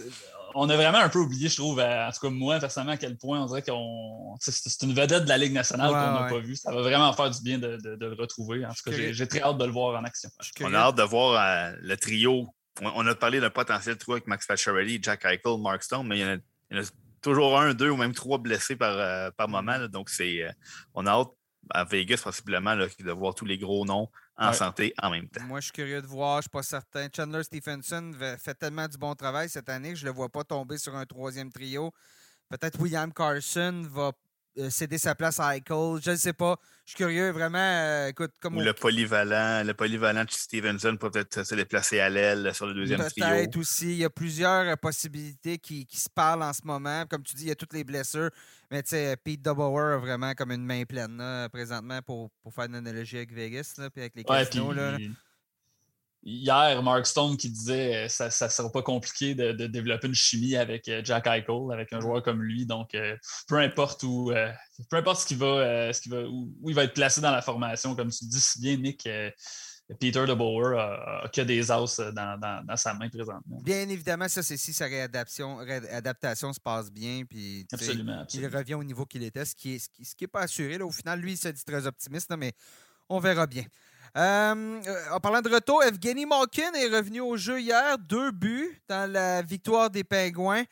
on a vraiment un peu oublié, je trouve, en tout cas moi, personnellement, à quel point on dirait qu'on. C'est une vedette de la Ligue nationale qu'on n'a pas vu. Ça va vraiment faire du bien de, de, le retrouver. En tout cas, j'ai très hâte de le voir en action. On a hâte de voir le trio on a parlé d'un potentiel trou avec Max Pacioretty, Jack Eichel, Mark Stone, mais il y en a, toujours un, deux ou même trois blessés par, euh, par moment. donc, c'est, euh, on a hâte à Vegas, possiblement, de voir tous les gros noms en santé en même temps. Moi, je suis curieux de voir. Je ne suis pas certain. Chandler Stephenson fait tellement du bon travail cette année que je ne le vois pas tomber sur un troisième trio. Peut-être William Carson va céder sa place à Eichel. Je ne sais pas. Je suis curieux, vraiment. écoute, comme Ou le polyvalent, le polyvalent de Stevenson peut peut-être se déplacer à l'aile sur le deuxième trio. Peut-être aussi. Il y a plusieurs possibilités qui, qui, se parlent en ce moment. Comme tu dis, il y a toutes les blessures. Mais tu sais, Pete Dobower a vraiment comme une main pleine présentement pour, pour, faire une analogie avec Vegas là, puis avec les casinos. Là hier, Mark Stone qui disait que euh, ça ne sera pas compliqué de, développer une chimie avec euh, Jack Eichel, avec un joueur comme lui. Donc, euh, peu importe où, peu importe ce qui va, ce qui va, où, il va être placé dans la formation, comme tu dis si bien, Nick. Peter de Boer a, que des os dans, sa main présentement. Bien évidemment, ça, c'est si sa réadaptation, réadaptation se passe bien. Puis, absolument, Il revient au niveau qu'il était, ce qui n'est ce qui, est pas assuré. Là. Au final, lui, il se dit très optimiste, mais on verra bien. Euh, en parlant de retour, Evgeny Malkin est revenu au jeu hier, deux buts dans la victoire des Pingouins.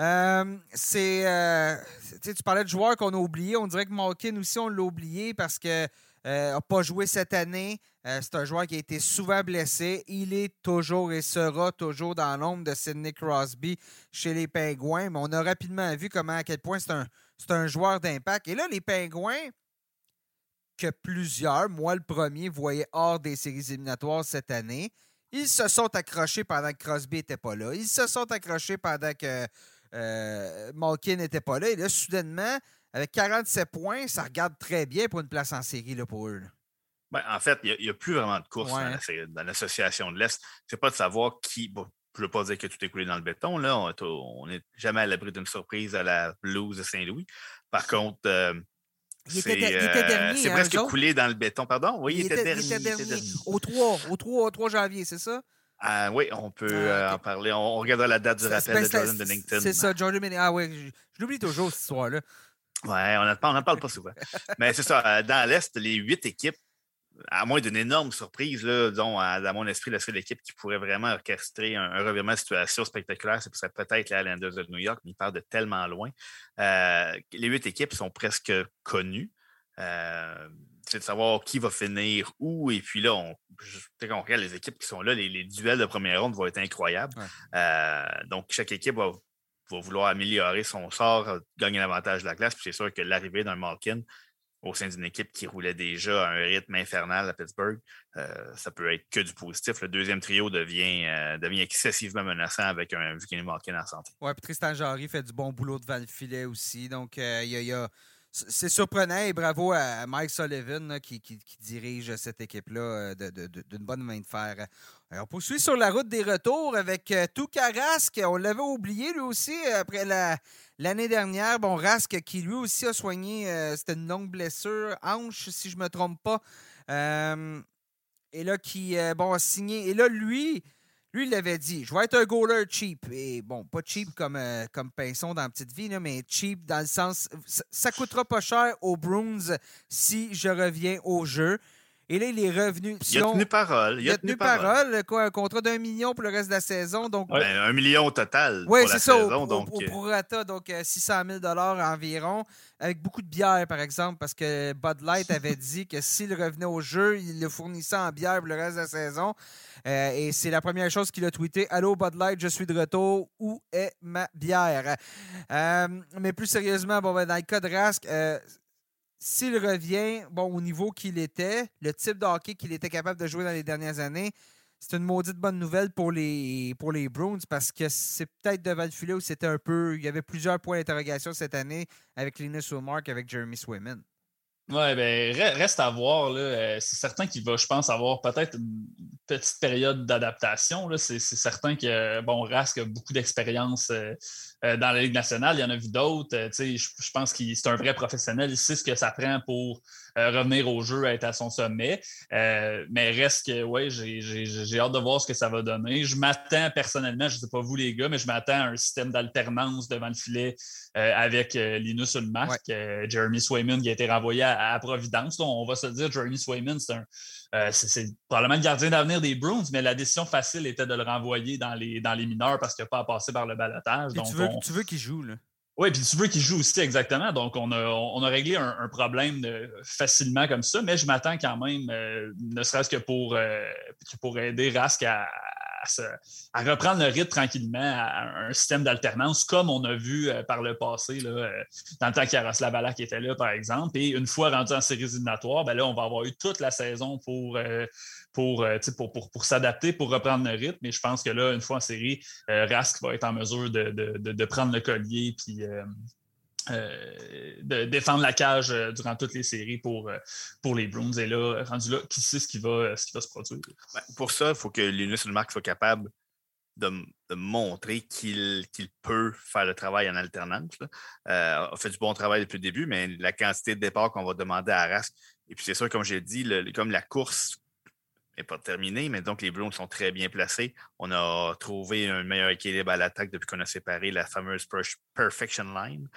Euh, c'est, euh, tu parlais de joueurs qu'on a oubliés. On dirait que Malkin aussi, on l'a oublié parce qu'il n'a pas joué cette année. c'est un joueur qui a été souvent blessé. Il est toujours et sera toujours dans l'ombre de Sidney Crosby chez les Pingouins. Mais on a rapidement vu comment, à quel point c'est un, c'est un joueur d'impact. Et là, les Pingouins, que plusieurs, moi le premier, voyaient hors des séries éliminatoires cette année. Ils se sont accrochés pendant que Crosby n'était pas là. Ils se sont accrochés pendant que euh, Malkin n'était pas là. Et là, soudainement, avec 47 points, ça regarde très bien pour une place en série là, pour eux. Ben, en fait, il n'y a, plus vraiment de course dans l'association de l'Est. C'est pas de savoir qui. je ne veux pas dire que tout est coulé dans le béton. Là. On n'est jamais à l'abri d'une surprise à la Blues de Saint-Louis. Par contre, euh, il était, euh, dernier. C'est hein, presque coulé dans le béton, pardon? Oui, il, était, dernier, Au 3, au 3, 3 janvier, c'est ça? Ah, oui, on peut ah, euh, en parler. On, regardera la date du rappel ben, de Jordan Bennington. C'est ça, Jordan Bennington. Ah oui, je, l'oublie toujours cette histoire-là. Oui, on n'en parle pas souvent. Mais c'est ça, euh, dans l'Est, les huit équipes à moins d'une énorme surprise, là, disons, mon esprit, la seule équipe qui pourrait vraiment orchestrer un, revirement de situation spectaculaire, ce serait peut-être les Islanders de New York, mais ils partent de tellement loin. Euh, les huit équipes sont presque connues. Euh, c'est de savoir qui va finir où. Et puis là, on, quand on regarde les équipes qui sont là, les, duels de première ronde vont être incroyables. Euh, donc, chaque équipe va, vouloir améliorer son sort, gagner l'avantage de la classe. Puis c'est sûr que l'arrivée d'un Malkin, au sein d'une équipe qui roulait déjà à un rythme infernal à Pittsburgh, euh, ça peut être que du positif. Le deuxième trio devient, euh, devient excessivement menaçant avec un Evgeny Malkin en santé. Oui, puis Tristan Jarry fait du bon boulot devant le filet aussi. Donc, euh, il y a, c'est surprenant et bravo à Mike Sullivan qui, dirige cette équipe-là d'une bonne main de fer. on poursuit sur la route des retours avec tout Rask. On l'avait oublié lui aussi après la, L'année dernière, bon, Rask, qui lui aussi a soigné, euh, c'était une longue blessure, hanche, si je ne me trompe pas. Euh, et là, qui, euh, bon, a signé. Et là, lui, lui, il l'avait dit je vais être un goaler cheap. Et bon, pas cheap comme, comme Pinson dans Petite Vie, mais cheap dans le sens ça, ne coûtera pas cher aux Bruins si je reviens au jeu. Et là, il est revenu. il a tenu parole. Il, a tenu, parole. Quoi, un contrat d'un million pour le reste de la saison. Donc... Ben, un million au total. Oui, c'est ça. Saison, au, donc... au, prorata, donc 600 000 environ. Avec beaucoup de bière, par exemple, parce que Bud Light avait dit que s'il revenait au jeu, il le fournissait en bière pour le reste de la saison. Euh, et c'est la première chose qu'il a tweeté. Allô, Bud Light, je suis de retour. Où est ma bière? Euh, mais plus sérieusement, bon, ben, dans le cas de Rask, euh, s'il revient bon, au niveau qu'il était, le type de hockey qu'il était capable de jouer dans les dernières années, c'est une maudite bonne nouvelle pour les, pour les Bruins parce que c'est peut-être devant le filet où c'était un peu. Il y avait plusieurs points d'interrogation cette année avec Linus Ulmark, avec Jeremy Swayman. Oui, ben, reste à voir. Euh, c'est certain qu'il va, je pense, avoir peut-être une petite période d'adaptation. C'est certain que, bon, Rask a beaucoup d'expérience euh, euh, dans la Ligue nationale. Il y en a vu d'autres. je, je pense que c'est un vrai professionnel. Il sait ce que ça prend pour revenir au jeu, être à son sommet. mais reste que, oui, j'ai hâte de voir ce que ça va donner. Je m'attends personnellement, je ne sais pas vous les gars, mais je m'attends à un système d'alternance devant le filet avec Linus Ulmark, Jeremy Swayman qui a été renvoyé à à, Providence. on va se dire, Jeremy Swayman, euh, c'est probablement le gardien d'avenir des Bruins, mais la décision facile était de le renvoyer dans les, dans les mineurs parce qu'il n'a pas à passer par le balotage. tu veux, qu'il joue, là? Oui, puis tu veux qu'il joue aussi, exactement. Donc, on a, on a réglé un, problème facilement comme ça, mais je m'attends quand même, euh, ne serait-ce que pour, euh, pour aider Rask à, à, reprendre le rythme tranquillement à un système d'alternance, comme on a vu par le passé, là, dans le temps qu'Yaroslav qui était là, par exemple. Et une fois rendu en séries éliminatoires, ben là, on va avoir eu toute la saison pour, pour, pour, pour, s'adapter, pour reprendre le rythme. Mais je pense que là, une fois en série, Rask va être en mesure de, de prendre le collier puis euh, de défendre la cage euh, durant toutes les séries pour, euh, pour les Bruins. Et là, rendu là, qui sait ce qui va, ce qui va se produire? Ben, pour ça, il faut que Linus Marc soit capable de, montrer qu'il peut faire le travail en alternance. A fait du bon travail depuis le début, mais la quantité de départ qu'on va demander à Rask, et puis c'est sûr, comme j'ai dit, comme la course n'est pas terminée, mais donc les Bruins sont très bien placés. On a trouvé un meilleur équilibre à l'attaque depuis qu'on a séparé la fameuse Perfection Line.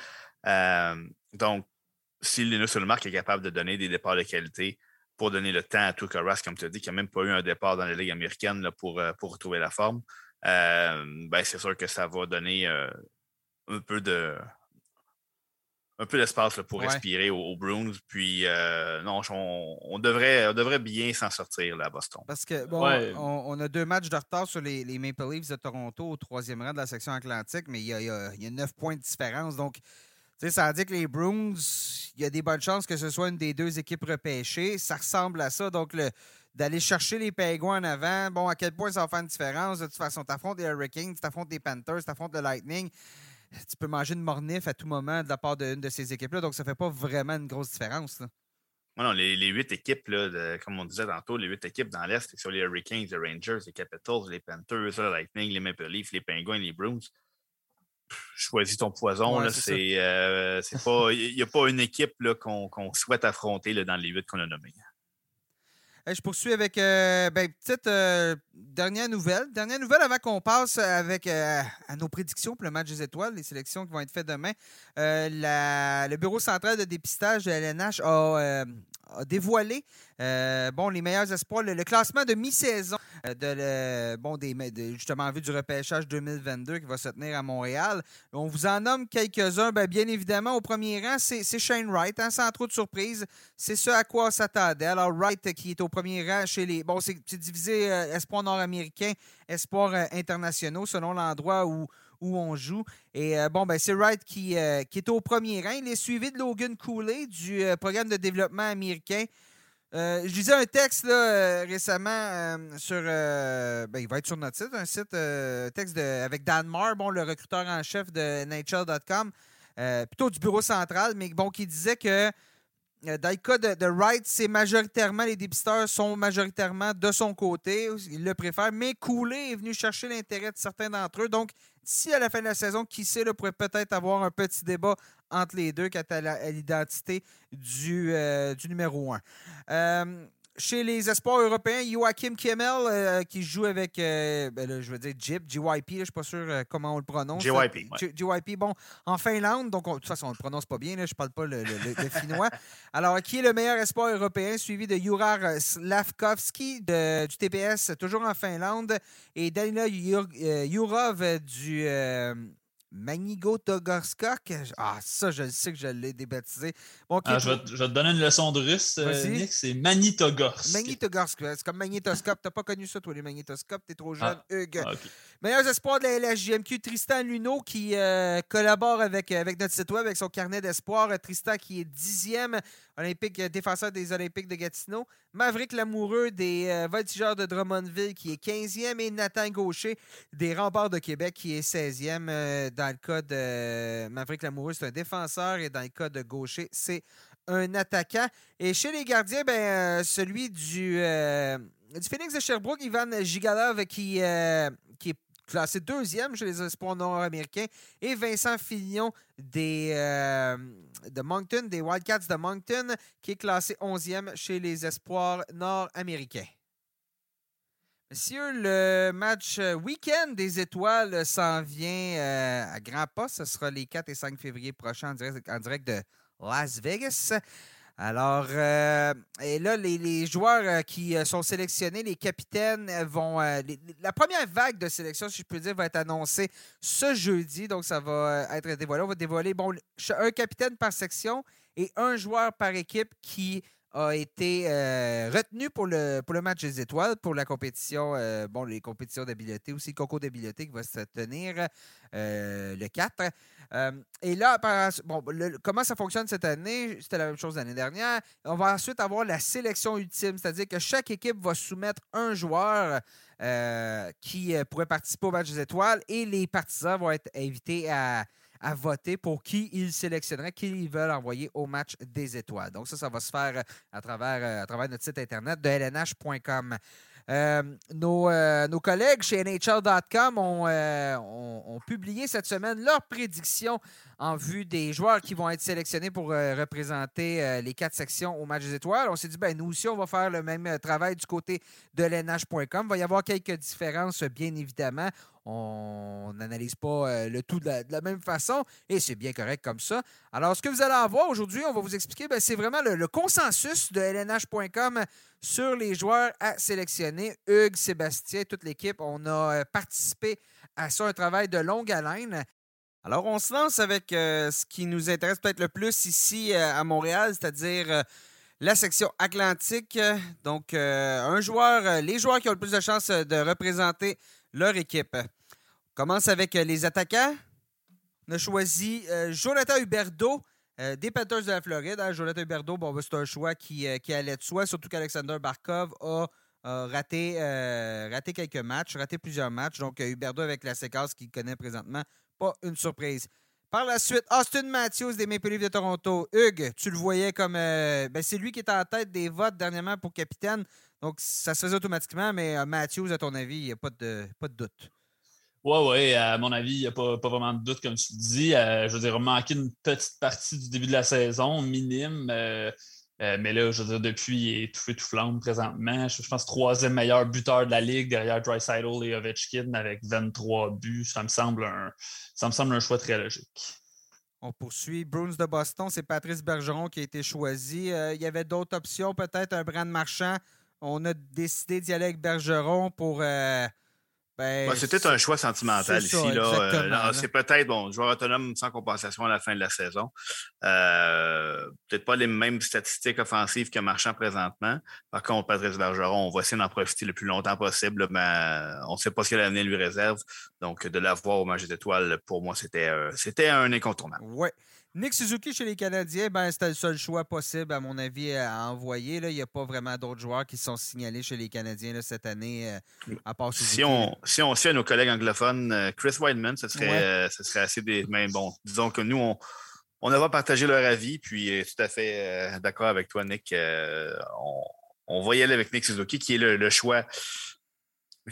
Euh, donc, si Linus Ulmark est capable de donner des départs de qualité pour donner le temps à Tuka Rask, comme tu as dit, qui n'a même pas eu un départ dans la Ligue américaine là, pour, euh, pour retrouver la forme, euh, ben, c'est sûr que ça va donner un peu de un peu d'espace pour respirer aux, Bruins. Puis, non, on, devrait, devrait bien s'en sortir là, à Boston. Parce que, bon, on, a deux matchs de retard sur les, Maple Leafs de Toronto au troisième rang de la section atlantique, mais il y a, il y a neuf points de différence. Donc, ça veut dire que les Bruins, il y a des bonnes chances que ce soit une des deux équipes repêchées. Ça ressemble à ça. Donc, d'aller chercher les Pingouins en avant, bon, à quel point ça va faire une différence? De toute façon, tu affrontes les Hurricanes, tu affrontes les Panthers, tu affrontes le Lightning. Tu peux manger une mornif à tout moment de la part d'une de, ces équipes-là. Donc, ça ne fait pas vraiment une grosse différence. Les, huit équipes, là, comme on disait tantôt, les huit équipes dans l'Est, c'est sur les Hurricanes, les Rangers, les Capitals, les Panthers, le Lightning, les Maple Leafs, les Penguins, les Bruins choisis ton poison. c'est euh, pas, il n'y a pas une équipe qu'on souhaite affronter là, dans les huit qu'on a nommés. Je poursuis avec euh, ben, petite euh, dernière nouvelle. Dernière nouvelle avant qu'on passe avec à nos prédictions pour le match des étoiles, les sélections qui vont être faites demain. le Bureau central de dépistage de LNH a, a dévoilé euh, bon, les meilleurs espoirs, le, classement de mi-saison euh, de, bon, des, justement en vue du repêchage 2022 qui va se tenir à Montréal. On vous en nomme quelques-uns. Ben, bien évidemment, au premier rang, c'est Shane Wright, hein, sans trop de surprise. C'est ce à quoi on s'attendait. Alors, Wright qui est au premier rang chez les. Bon, c'est divisé euh, espoir nord-américain, espoir internationaux selon l'endroit où où on joue. Et bon, ben, c'est Wright qui, qui est au premier rang. Il est suivi de Logan Cooley du programme de développement américain. Euh, je lisais un texte là, euh, récemment euh, sur. Ben, il va être sur notre site, un site texte de, avec Dan Marr, bon, le recruteur en chef de NHL.com, plutôt du bureau central, mais bon, qui disait que dans le cas de, Wright, c'est majoritairement, les dépisteurs sont majoritairement de son côté. Il le préfère, mais Cooley est venu chercher l'intérêt de certains d'entre eux. Donc, d'ici à la fin de la saison, qui sait, là, pourrait peut-être avoir un petit débat entre les deux quant à l'identité du, euh, numéro 1 chez les espoirs européens, Joachim Kimmel, euh, qui joue avec, euh, ben je veux dire JIP, JYP, je ne suis pas sûr euh, comment on le prononce. JYP. JYP, bon, en Finlande, donc de toute façon, on ne le prononce pas bien, je ne parle pas le, finnois. Alors, qui est le meilleur espoir européen, suivi de Jurar Slavkovski du TPS, toujours en Finlande, et Danila Jurov du Manigo Togorskok. Ah, ça, je sais que je l'ai débaptisé. ah, je, vais, te donner une leçon de russe, euh, Nick. C'est Manitogorsk. Manitogorsk. C'est comme magnétoscope. T'as pas connu ça, toi, les magnétoscopes? T'es trop jeune, ah. Hugues. Ah, Meilleurs espoirs de la LHJMQ, Tristan Luneau, qui euh, collabore avec, avec notre site web, avec son carnet d'espoir. Tristan, qui est dixième olympique, euh, défenseur des Olympiques de Gatineau. Maverick Lamoureux des euh, Voltigeurs de Drummondville qui est 15e et Nathan Gaucher des Remparts de Québec qui est 16e. Euh, dans le cas de Maverick Lamoureux, c'est un défenseur et dans le cas de Gaucher, c'est un attaquant. Et chez les gardiens, ben, celui du, du Phoenix de Sherbrooke, Ivan Gigalov, qui, qui est classé deuxième chez les espoirs nord-américains, et Vincent Fillon des, euh, de Moncton, des Wildcats de Moncton, qui est classé onzième chez les espoirs nord-américains. Messieurs, le match week-end des étoiles s'en vient euh, à grands pas. Ce sera les 4 et 5 février prochains en direct de Las Vegas. Alors, euh, et là, les, joueurs euh, qui euh, sont sélectionnés, les capitaines vont. la première vague de sélection, si je peux dire, va être annoncée ce jeudi. Donc, ça va être dévoilé. On va dévoiler bon, un capitaine par section et un joueur par équipe qui a été euh, retenu pour le, pour le match des étoiles, pour la compétition, euh, bon, les compétitions d'habileté aussi, le concours d'habileté qui va se tenir euh, le 4. et là, bon, comment ça fonctionne cette année? C'était la même chose l'année dernière. On va ensuite avoir la sélection ultime, c'est-à-dire que chaque équipe va soumettre un joueur qui pourrait participer au match des étoiles et les partisans vont être invités à à voter pour qui ils sélectionneraient, qui ils veulent envoyer au match des étoiles. Donc ça, ça va se faire euh, à travers, euh, à travers notre site internet de lnh.com. Euh, nos, collègues chez NHL.com ont, ont, publié cette semaine leurs prédictions en vue des joueurs qui vont être sélectionnés pour représenter les quatre sections au match des étoiles. On s'est dit, ben, nous aussi, on va faire le même travail du côté de lnh.com. Il va y avoir quelques différences, bien évidemment. On n'analyse pas euh, le tout de la, même façon et c'est bien correct comme ça. Alors, ce que vous allez avoir aujourd'hui, on va vous expliquer, ben, c'est vraiment le, consensus de LNH.com sur les joueurs à sélectionner. Hugues, Sébastien, toute l'équipe, on a euh, participé à ça, un travail de longue haleine. Alors, on se lance avec euh, ce qui nous intéresse peut-être le plus ici à Montréal, c'est-à-dire la section Atlantique. Donc, un joueur, les joueurs qui ont le plus de chances de représenter leur équipe. On commence avec euh, les attaquants. On a choisi euh, Jonathan Huberdeau euh, des Panthers de la Floride. Hein. Jonathan Huberdeau, bon, ben, c'est un choix qui, qui, allait de soi, surtout qu'Alexander Barkov a, raté, raté quelques matchs, raté plusieurs matchs. Donc, Huberdeau avec la séquence qu'il connaît présentement, pas une surprise. Par la suite, Austin Matthews des Maple Leafs de Toronto. Hugues, tu le voyais comme. Ben, c'est lui qui était en tête des votes dernièrement pour capitaine. Donc, ça se faisait automatiquement, mais euh, Matthews, à ton avis, il n'y a pas de, pas de doute. Oui, oui, à mon avis, il n'y a pas, vraiment de doute, comme tu le dis. Euh, je veux dire, manqué une petite partie du début de la saison, minime. Euh, mais là, je veux dire, depuis, il est tout fait tout flamme présentement. Je, pense troisième meilleur buteur de la ligue derrière Dreisaitl et Ovechkin avec 23 buts. Ça me semble un, ça me semble un choix très logique. On poursuit. Bruins de Boston, c'est Patrice Bergeron qui a été choisi. il y avait d'autres options, peut-être un Brand Marchand on a décidé d'y aller avec Bergeron pour. Euh, ben, C'était un choix sentimental ici. Euh, c'est peut-être bon, joueur autonome sans compensation à la fin de la saison. Euh, peut-être pas les mêmes statistiques offensives que Marchand présentement. Par contre, Patrice Bergeron, on va essayer d'en profiter le plus longtemps possible, mais on ne sait pas ce que l'avenir lui réserve. Donc, de l'avoir au match des étoiles, pour moi, c'était un incontournable. Oui. Nick Suzuki chez les Canadiens, ben, c'était le seul choix possible, à mon avis, à envoyer. Il n'y a pas vraiment d'autres joueurs qui sont signalés chez les Canadiens cette année, euh, à part Suzuki. Si on, si on à nos collègues anglophones, euh, Chris Weidman, ce serait, euh, serait assez des. Mais bon, disons que nous, on, on a partagé leur avis, puis tout à fait d'accord avec toi, Nick. on, on va y aller avec Nick Suzuki, qui est le choix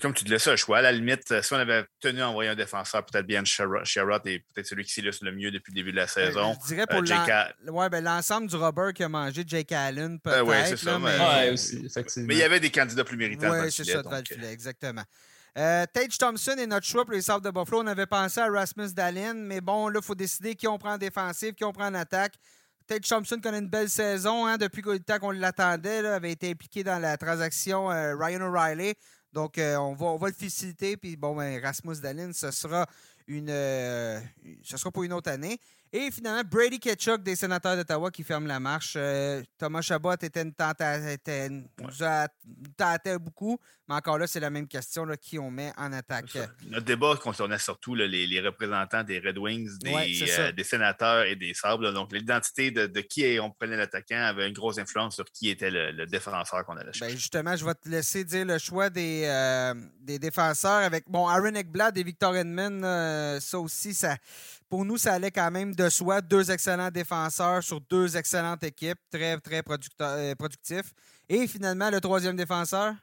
comme tu te laisses un choix, à la limite, euh, si on avait tenu à envoyer un défenseur, peut-être bien Sherrod et peut-être celui qui s'illustre le mieux depuis le début de la saison. je dirais pour euh, ouais, ben, l'ensemble du rubber qui a mangé Jake Allen, peut-être. oui, c'est ça. mais... aussi, effectivement. mais il y avait des candidats plus méritants. Oui, c'est ça, devant le filet, exactement. Euh, Tage Thompson est notre choix pour les Sabres de Buffalo. On avait pensé à Rasmus Dallin, mais bon, là, il faut décider qui on prend en défensive, qui on prend en attaque. Tage Thompson connaît une belle saison hein, depuis le temps qu'on l'attendait. avait été impliqué dans la transaction Ryan O'Reilly. Donc, euh, on, va, on va le féliciter. Puis, bon, ben, Rasmus Dallin, ce sera, une, euh, ce sera pour une autre année. Et finalement, Brady Ketchuk des sénateurs d'Ottawa qui ferme la marche. Euh, Thomas Chabot était une a tenté beaucoup, mais encore là, c'est la même question là, qui on met en attaque. Notre débat concernait surtout les, représentants des Red Wings, des, euh, des sénateurs et des Sables. donc, l'identité de, qui on prenait l'attaquant avait une grosse influence sur qui était le, défenseur qu'on allait chercher. Ben justement, je vais te laisser dire le choix des, euh, des défenseurs avec bon, Aaron Ekblad et Victor Edmond. ça aussi, ça pour nous, ça allait quand même de soi. Deux excellents défenseurs sur deux excellentes équipes, très, très euh, productifs. Et finalement, le troisième défenseur?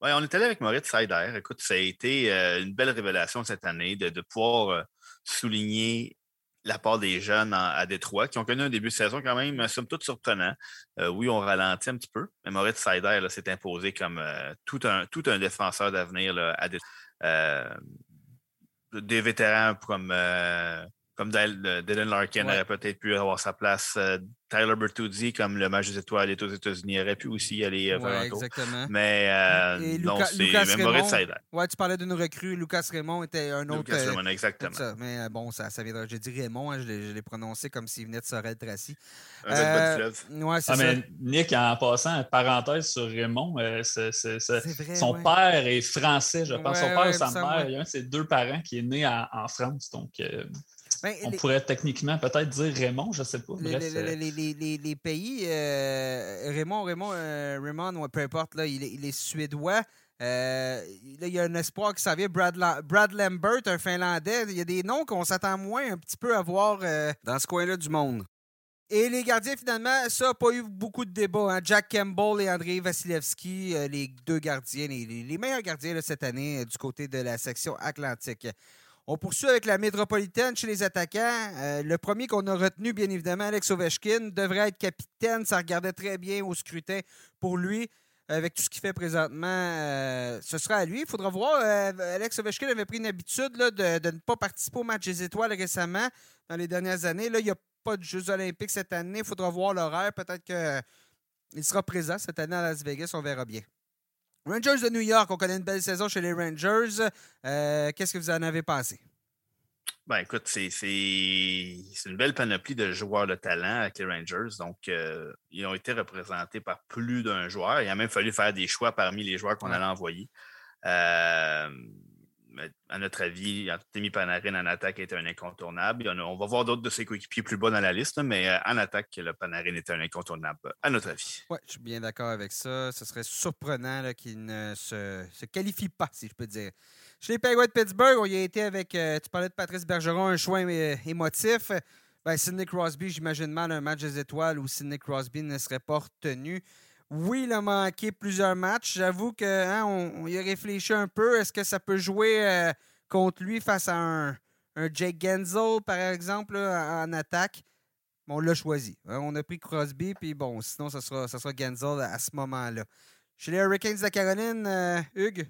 Oui, on est allé avec Moritz Seider. Écoute, ça a été euh, une belle révélation cette année de, pouvoir euh, souligner la part des jeunes à Détroit, qui ont connu un début de saison quand même, somme toute surprenant. oui, on ralentit un petit peu, mais Moritz Seider s'est imposé comme tout, un, tout un défenseur d'avenir à Détroit des vétérans comme comme Dylan Larkin aurait peut-être pu avoir sa place. Euh, Tyler Bertuzzi, comme le match des étoiles est aux États-Unis, aurait pu aussi aller euh, faire un tour. Exactement. Mais euh, non, c'est Moritz Seider. Ouais, tu parlais d'une recrue. Lucas Raymond était un autre. Lucas Raymond, exactement. Ça. Mais bon, ça, ça viendra. J'ai dit Raymond, hein, je l'ai prononcé comme s'il venait de Sorel Tracy. Un euh, fleuve. Ouais, c'est ah, ça. Mais Nick, en passant, parenthèse sur Raymond, c'est, vrai, son père est français, je pense. son père ou sa mère, il y a un de ses deux parents qui est né en, en France. Donc. Ben, On pourrait techniquement peut-être dire Raymond, je ne sais pas. Euh. les, pays, euh, Raymond, Raymond, euh, Raymond, peu importe, là, il, est, suédois. là, il y a un espoir qui s'en vient. Brad, Brad, Lambert, un Finlandais. Il y a des noms qu'on s'attend moins un petit peu à voir dans ce coin-là du monde. Et les gardiens, finalement, ça n'a pas eu beaucoup de débats. Hein. Jack Campbell et Andrei Vasilevski, les deux gardiens, les, meilleurs gardiens cette année du côté de la section atlantique. On poursuit avec la métropolitaine chez les attaquants. Euh, le premier qu'on a retenu, bien évidemment, Alex Ovechkin, devrait être capitaine. Ça regardait très bien au scrutin pour lui. Avec tout ce qu'il fait présentement, euh, ce sera à lui. Il faudra voir. Euh, Alex Ovechkin avait pris une habitude de, ne pas participer au match des étoiles récemment, dans les dernières années. Là, il n'y a pas de Jeux olympiques cette année. Il faudra voir l'horaire. Peut-être qu'il sera présent cette année à Las Vegas. On verra bien. Rangers de New York, on connaît une belle saison chez les Rangers. Euh, qu'est-ce que vous en avez pensé? Ben, écoute, c'est une belle panoplie de joueurs de talent avec les Rangers. Donc, euh, ils ont été représentés par plus d'un joueur. Il a même fallu faire des choix parmi les joueurs qu'on allait envoyer. Euh, à notre avis, Temi Panarin en attaque était un incontournable. On va voir d'autres de ses coéquipiers plus bas dans la liste, mais euh, en attaque, le Panarin était un incontournable, à notre avis. Oui, je suis bien d'accord avec ça. Ce serait surprenant qu'il ne se, qualifie pas, si je peux dire. Chez les Penguins de Pittsburgh, on y a été avec, euh, tu parlais de Patrice Bergeron, un choix émotif. Ben, Sidney Crosby, j'imagine mal un match des étoiles où Sidney Crosby ne serait pas retenu. Oui, il a manqué plusieurs matchs. J'avoue qu'on hein, on, y a réfléchi un peu. Est-ce que ça peut jouer euh, contre lui face à un, Jake Genzel, par exemple, en attaque? on l'a choisi. Hein. On a pris Crosby, puis bon, sinon, ça sera, ça sera Genzel à ce moment-là. Chez les Hurricanes de Caroline, euh, Hugues?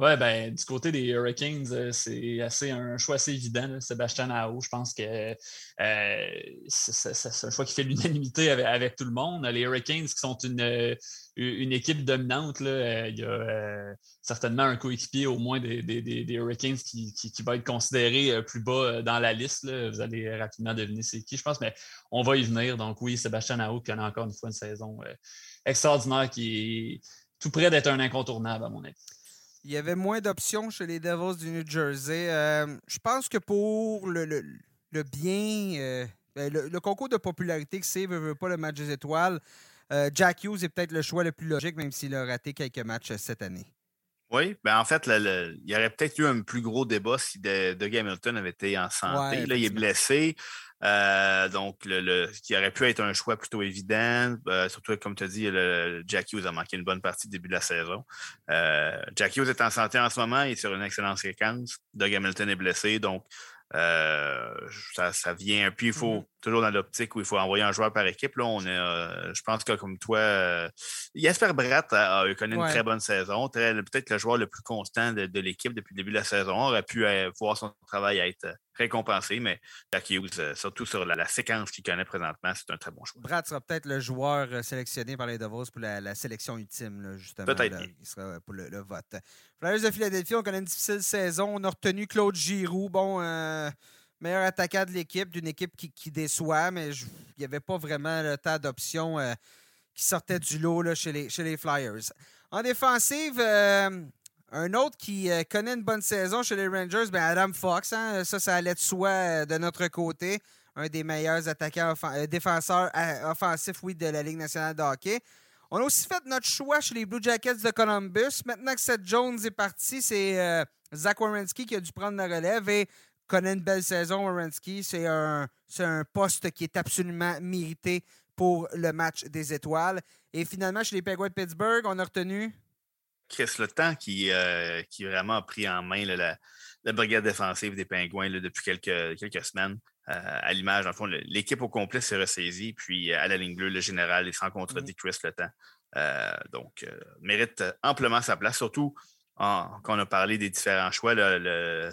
Oui, ben, du côté des Hurricanes, euh, c'est assez un choix assez évident. Sébastien Aho, je pense que euh, c'est un choix qui fait l'unanimité avec, tout le monde. Les Hurricanes qui sont une, euh, une équipe dominante, là, il y a certainement un coéquipier au moins des, Hurricanes qui, va être considéré plus bas dans la liste. Vous allez rapidement deviner c'est qui, je pense, mais on va y venir. Donc oui, Sébastien Aho qui a encore une fois une saison extraordinaire qui est tout près d'être un incontournable, à mon avis. Il y avait moins d'options chez les Devils du New Jersey. Euh, je pense que pour le, bien, euh, ben, le, concours de popularité que c'est, veut, pas le match des étoiles, euh, Jack Hughes est peut-être le choix le plus logique, même s'il a raté quelques matchs cette année. Oui, ben en fait, il y aurait peut-être eu un plus gros débat si Doug Hamilton avait été en santé. là, il est blessé. Euh, donc, le, ce qui aurait pu être un choix plutôt évident, euh, surtout comme tu as dit, le, Jack Hughes a manqué une bonne partie du début de la saison. Euh, Jack Hughes est en santé en ce moment, il est sur une excellente séquence. Doug Hamilton est blessé, donc ça, ça, vient. Puis il faut, mm-hmm toujours dans l'optique où il faut envoyer un joueur par équipe. Là, on est, euh, je pense que comme toi, euh, Jasper Bratt a, connu une très bonne saison. Peut-être le joueur le plus constant de, l'équipe depuis le début de la saison. On aurait pu euh, voir son travail être récompensé, mais Jack Hughes, surtout sur la, séquence qu'il connaît présentement, c'est un très bon choix. Bratt sera peut-être le joueur sélectionné par les Devils pour la, sélection ultime, justement. Peut-être. Il sera pour le, vote. Flyers de Philadelphie, on connaît une difficile saison. On a retenu Claude Giroux. Bon, meilleur attaquant de l'équipe, d'une équipe qui, déçoit, mais il n'y avait pas vraiment le tas d'options euh, qui sortaient du lot là, chez, les, chez les Flyers. En défensive, euh, un autre qui euh, connaît une bonne saison chez les Rangers, ben Adam Fox. Hein, ça, ça allait de soi de notre côté. Un des meilleurs attaquants défenseurs offensifs, oui, de la Ligue nationale de hockey. On a aussi fait notre choix chez les Blue Jackets de Columbus. Maintenant que Seth Jones est parti, c'est Zach Wierenski qui a dû prendre la relève et connaît une belle saison, Wierenski. C'est un, un poste qui est absolument mérité pour le match des étoiles. Et finalement, chez les Penguins de Pittsburgh, on a retenu. Chris Le Temps qui, euh, qui vraiment a pris en main la, brigade défensive des Pingouins depuis quelques, quelques semaines. Euh, à l'image, en fond, l'équipe au complet s'est ressaisie. Puis à la ligne bleue, le général est sans contredit mm-hmm. Chris Le Temps. Euh, donc, mérite amplement sa place, surtout quand on a parlé des différents choix. le,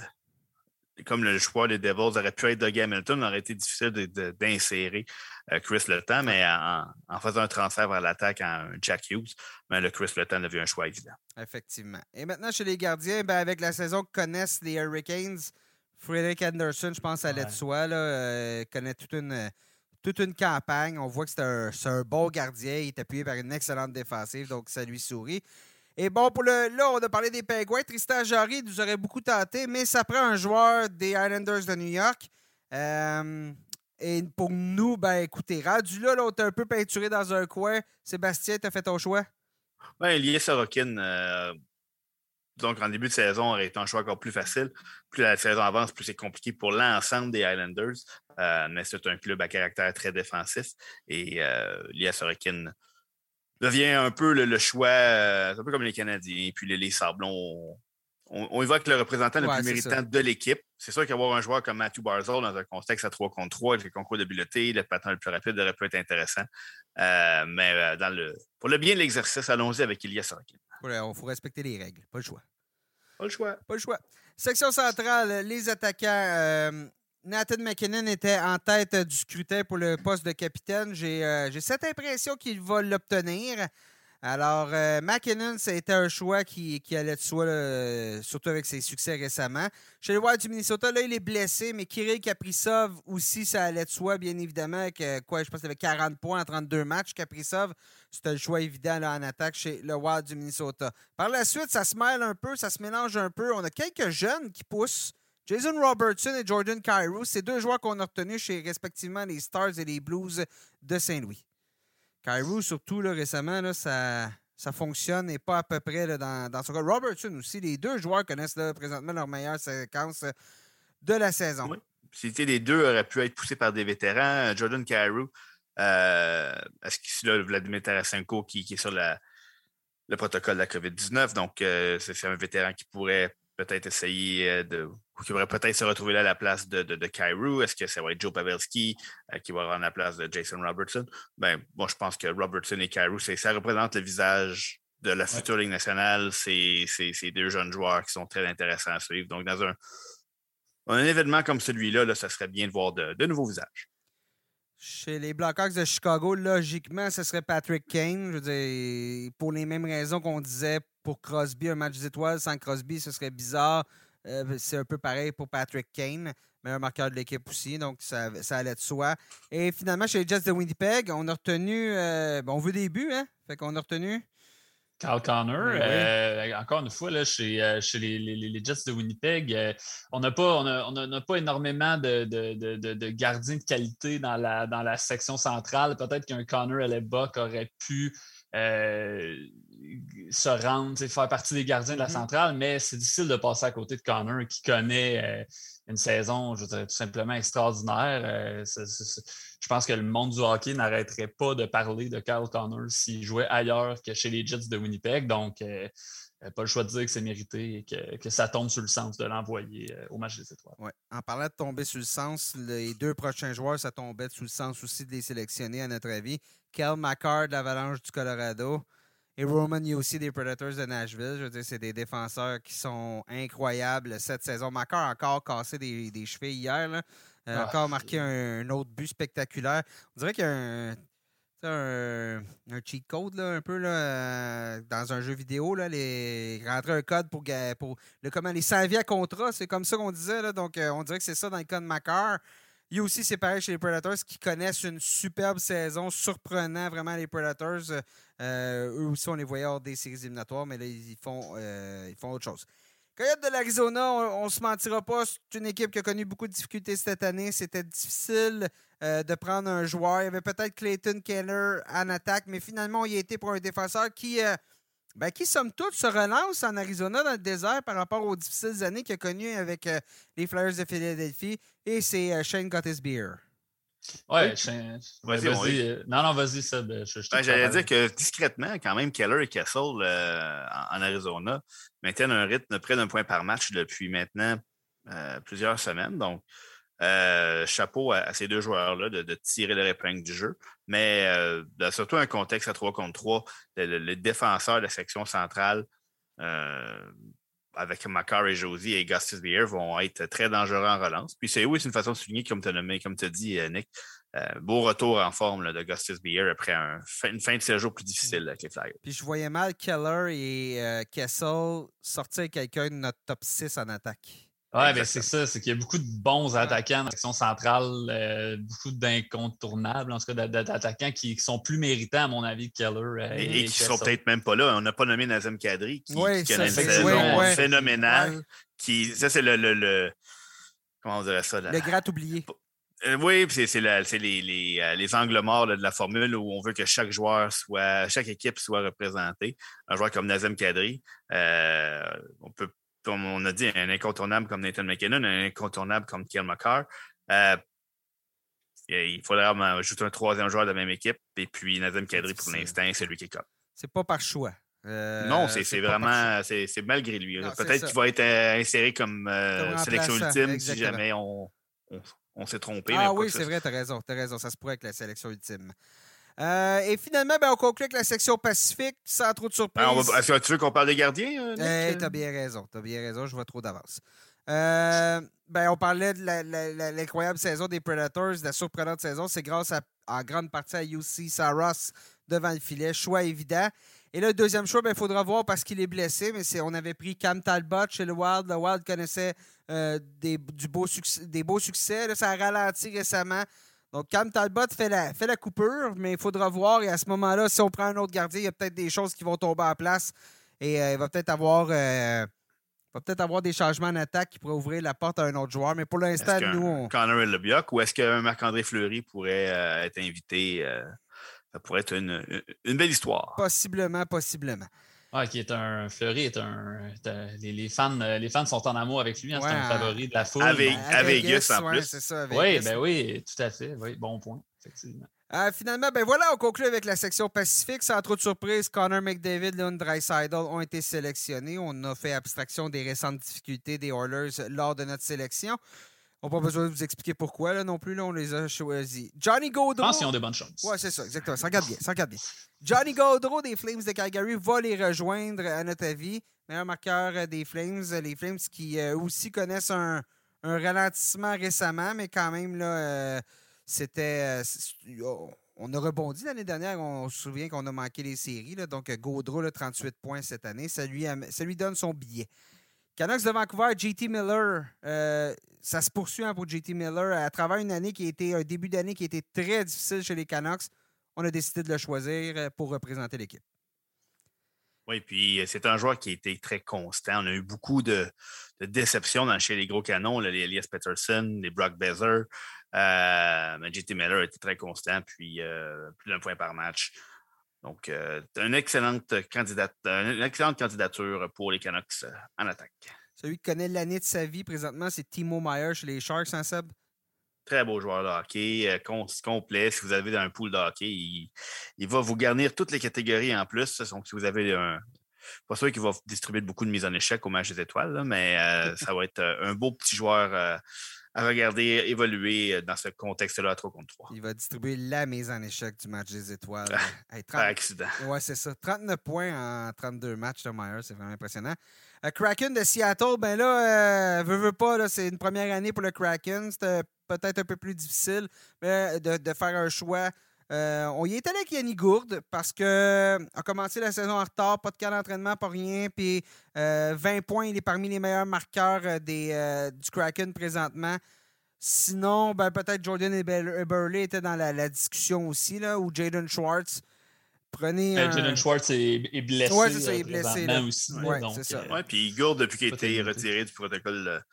comme le choix des Devils aurait pu être Doug Hamilton, aurait été difficile d'insérer euh, Chris Letton, mais en, faisant un transfert vers l'attaque en Jack Hughes, le Chris Letton a vu un choix évident. Effectivement. Et maintenant, chez les gardiens, ben, avec la saison que connaissent les Hurricanes, Frederick Anderson, je pense, à l'aide de soi, là, euh, connaît toute une, toute une campagne. On voit que c'est un, un, bon gardien. Il est appuyé par une excellente défensive, donc ça lui sourit. Et bon, pour le, là, on a parlé des Penguins. Tristan Jarry nous aurait beaucoup tenté, mais ça prend un joueur des Islanders de New York. Euh, et pour nous, ben écoutez, rendu là, là on un peu peinturé dans un coin. Sébastien, t'as fait ton choix? Oui, Elias Sorokin, euh, donc en début de saison, aurait été un choix encore plus facile. Plus la saison avance, plus c'est compliqué pour l'ensemble des Islanders. Euh, mais c'est un club à caractère très défensif. Et Elias Sorokin devient un peu le, choix, euh, un peu comme les Canadiens, puis les, les Sablons. On, évoque le représentant le plus méritant de l'équipe. C'est sûr qu'avoir un joueur comme Matthew Barzell dans un contexte à 3 contre 3, avec le concours d'habileté, le patin le plus rapide aurait pu être intéressant. Euh, mais euh, dans le, pour le bien de l'exercice, allons-y avec Ilya Sorokin. Il faut respecter les règles. Pas le choix. Pas le choix. Pas le choix. Section centrale, les attaquants. Nathan McKinnon était en tête du scrutin pour le poste de capitaine. J'ai euh, cette impression qu'il va l'obtenir. Alors, euh, McKinnon, c'était un choix qui, allait de soi, surtout avec ses succès récemment. Chez le Wild du Minnesota, là, il est blessé, mais Kirill Kaprizov aussi, ça allait de soi, bien évidemment, avec euh, quoi, je pense avait 40 points en 32 matchs. Kaprizov, c'était le choix évident en attaque chez le Wild du Minnesota. Par la suite, ça se mêle un peu, ça se mélange un peu. On a quelques jeunes qui poussent. Jason Robertson et Jordan Cairo, c'est deux joueurs qu'on a retenus chez respectivement les Stars et les Blues de Saint-Louis. Cairo, surtout là, récemment, là, ça, ça fonctionne et pas à peu près dans, dans, son cas. Robertson aussi, les deux joueurs connaissent présentement leur meilleure séquence de la saison. Oui. Si les deux auraient pu être poussés par des vétérans, Jordan Cairo, euh, est-ce c'est Vladimir Tarasenko qui, qui, est sur le protocole de la COVID-19, donc euh, c'est un vétéran qui pourrait peut-être essayer euh, de. Ou qui pourrait peut-être se retrouver là à la place de, de, de Est-ce que ça va être Joe Pavelski euh, qui va avoir la place de Jason Robertson? Ben, moi, je pense que Robertson et Kyrou, ça représente le visage de la future Ligue nationale. C'est deux jeunes joueurs qui sont très intéressants à suivre. Donc, dans un, un événement comme celui-là, là, ça serait bien de voir de, de nouveaux visages. Chez les Blackhawks de Chicago, logiquement, ce serait Patrick Kane. Je veux dire, pour les mêmes raisons qu'on disait pour Crosby, un match d'étoiles sans Crosby, ce serait bizarre. Euh, c'est un peu pareil pour Patrick Kane, meilleur marqueur de l'équipe aussi, donc ça, allait de soi. Et finalement, chez les Jets de Winnipeg, on a retenu. Euh, on veut des buts, hein? Fait qu'on a retenu. Carl Connor, euh, encore une fois, là, chez, chez les, les, Jets de Winnipeg, euh, on n'a pas, on pas énormément de, de, de, gardiens de qualité dans la, dans la section centrale. Peut-être qu'un Connor à l'époque aurait pu se rendre, faire partie des gardiens de la mm-hmm. centrale, mais c'est difficile de passer à côté de Connor qui connaît une saison, je tout simplement extraordinaire. Euh, je pense que le monde du hockey n'arrêterait pas de parler de Carl Connors s'il jouait ailleurs que chez les Jets de Winnipeg. Donc, euh, euh, pas le choix de dire que c'est mérité et que, ça tombe sur le sens de l'envoyer au match des étoiles. Ouais. En parlant de tomber sur le sens, les deux prochains joueurs, ça tombait sur le sens aussi de les sélectionner, à notre avis. Kel McCart de l'Avalanche du Colorado. Et Roman aussi des Predators de Nashville. Je veux dire, c'est des défenseurs qui sont incroyables cette saison. Makar a encore cassé des, des chevilles hier. Là. Euh, ah. Encore marqué un, autre but spectaculaire. On dirait qu'il y a un, un, un, cheat code là, un peu là, euh, dans un jeu vidéo. Là, les, rentrer un code pour, pour le, comment, les 100 à contrat. C'est comme ça qu'on disait. Là, donc, euh, on dirait que c'est ça dans le cas de Makar. Il y a aussi, c'est pareil chez les Predators qui connaissent une superbe saison, surprenant vraiment les Predators. Euh, eux aussi, on les voyait hors des séries éliminatoires, mais là, ils font, ils font autre chose. Coyote de l'Arizona, on, ne se mentira pas, c'est une équipe qui a connu beaucoup de difficultés cette année. C'était difficile euh, de prendre un joueur. Il y avait peut-être Clayton Keller en attaque, mais finalement, il a été pour un défenseur qui ben, qui, somme toute, se relance en Arizona dans le désert par rapport aux difficiles années qu'il a connues avec euh, les Flyers de Philadelphie. Et c'est euh, Shane Beer. Ouais. Vas-y, vas euh, non, non, vas-y, ça. Ben, J'allais dire que discrètement, quand même, Keller et Castle en, Arizona maintiennent un rythme de près d'un point par match depuis maintenant plusieurs semaines. Donc, euh, chapeau à, ces deux joueurs-là de, tirer le épingle du jeu. Mais euh, surtout un contexte à 3 contre 3, le, défenseur de la section centrale euh, avec Macar et Josie et Gustus Beer vont être très dangereux en relance. Puis c'est oui, c'est une façon de souligner, comme tu as nommé, comme tu as dit, Nick, beau retour en forme de Gustus Beer après une fin de séjour plus difficile avec les Flyers. Puis je voyais mal Keller et Kessel sortir quelqu'un de notre top 6 en attaque. Oui, ben c'est ça, c'est qu'il y a beaucoup de bons attaquants dans la section centrale, euh, beaucoup d'incontournables, en tout cas d'attaquants qui, sont plus méritants, à mon avis, que Keller. Euh, et, qui ne sont peut-être même pas là. On n'a pas nommé Nazem Kadri, qui, qui a une saison phénoménale. Qui, ça, c'est le, le, Comment on dirait ça? Le gratte oublié. Euh, oui, c'est les, les, les, angles morts de la formule où on veut que chaque joueur soit, chaque équipe soit représentée. Un joueur comme Nazem Kadri, on peut comme on a dit, un incontournable comme Nathan McKinnon, un incontournable comme Kiel McCarr. Euh, il faudrait ajouter un troisième joueur de la même équipe. Et puis Nazem Kadri, pour l'instant, c'est lui qui est comme. C'est pas par choix. Euh, non, c'est vraiment, c'est malgré lui. Peut-être qu'il va être euh, inséré comme, sélection ultime si jamais on, s'est trompé. Ah oui, c'est vrai, tu as raison, as raison. Ça se pourrait avec la sélection ultime. Euh, et finalement, ben, on conclut avec la section Pacifique, sans trop de surprise. Est-ce que tu veux qu'on parle des gardiens? Euh, tu as bien raison. Tu bien raison. Je vois trop d'avance. Euh, ben, on parlait de l'incroyable saison des Predators, de la surprenante saison. C'est grâce à, en grande partie à UC Saros devant le filet. Choix évident. Et là, le deuxième choix, il ben, faudra voir parce qu'il est blessé, mais on avait pris Cam Talbot chez le Wild. Le Wild connaissait des, du beau succès, des beaux succès. ça a ralenti récemment. Donc, Cam Talbot fait la, fait la coupure, mais il faudra voir. Et à ce moment-là, si on prend un autre gardien, il y a peut-être des choses qui vont tomber en place. Et euh, il va peut-être avoir, euh, avoir des changements en attaque qui pourraient ouvrir la porte à un autre joueur. Mais pour l'instant, nous. On... Connor Lebioc ou est-ce qu'un Marc-André Fleury pourrait euh, être invité? ça pourrait être une, une belle histoire. Possiblement, possiblement. Ah, qui est un. Fleury est un. Les, fans, les fans sont en amour avec lui. Hein, c'est un favori de la foule. Avec, ben, Vegas, en plus. Ça, oui, ben oui, tout à fait. Oui, bon point, effectivement. Euh, finalement, ben voilà, on conclut avec la section Pacifique. Sans trop de surprise, Connor McDavid, Leon Dreisaitl ont été sélectionnés. On a fait abstraction des récentes difficultés des Oilers lors de notre sélection. On n'a pas besoin de vous expliquer pourquoi là, non plus. Là, on les a choisis. Johnny Gaudreau. Je pense qu'ils ont de bonnes chances. Oui, c'est ça, exactement. Ça regarde bien. Ça regarde bien. Johnny Gaudreau des Flames de Calgary va les rejoindre, à notre avis. Meilleur marqueur euh, des Flames. Les Flames qui euh, aussi connaissent un, un, ralentissement récemment, mais quand même, là, euh, c'était. Oh, on a rebondi l'année dernière. On se souvient qu'on a manqué les séries. Là, donc, Gaudreau, 38 points cette année. Ça lui, ça lui donne son billet. Canucks de Vancouver, JT Miller, euh, ça se poursuit hein, pour JT Miller. À travers une année qui a été, un début d'année qui a été très difficile chez les Canucks, on a décidé de le choisir euh, pour représenter l'équipe. Oui, puis euh, c'est un joueur qui a été très constant. On a eu beaucoup de, déceptions chez les gros canons, les Elias Peterson, les Brock Bezer. mais JT Miller a été très constant, puis plus d'un point par match. Donc, euh, une, excellente candidate, une excellente candidature pour les Canucks euh, en attaque. Celui qui connaît l'année de sa vie présentement, c'est Timo Meyer chez les Sharks, hein, Seb? Très beau joueur de hockey, euh, complet. Si vous avez un pool de hockey, il, va vous garnir toutes les catégories en plus. Donc, si vous avez un. Pas sûr qu'il va distribuer beaucoup de mises en échec au match des étoiles, mais ça va être un beau petit joueur à regarder évoluer euh, dans ce contexte-là à 3 contre 3. Il va distribuer la mise en échec du match des étoiles. Ah, par accident. Oui, c'est ça. 39 points en 32 matchs de Myers, c'est vraiment impressionnant. Euh, Kraken de Seattle, ben là, euh, veut, veut pas, c'est une première année pour le Kraken. C'était peut-être un peu plus difficile de, faire un choix. On y est allé avec Yanni Gourde parce que a commencé la saison en retard, pas de cas d'entraînement, pas rien. Puis 20 points, il est parmi les meilleurs marqueurs des, du Kraken présentement. Sinon, ben, peut-être Jordan Eberle était dans la, discussion aussi, là, ou Jaden Schwartz. Prenez. Euh, Jaden Schwartz est, blessé. Oui, c'est ça, il est blessé. Là. Aussi, ouais, c'est ça. Euh, ouais, puis Gourde, depuis qu'il a été retiré du protocole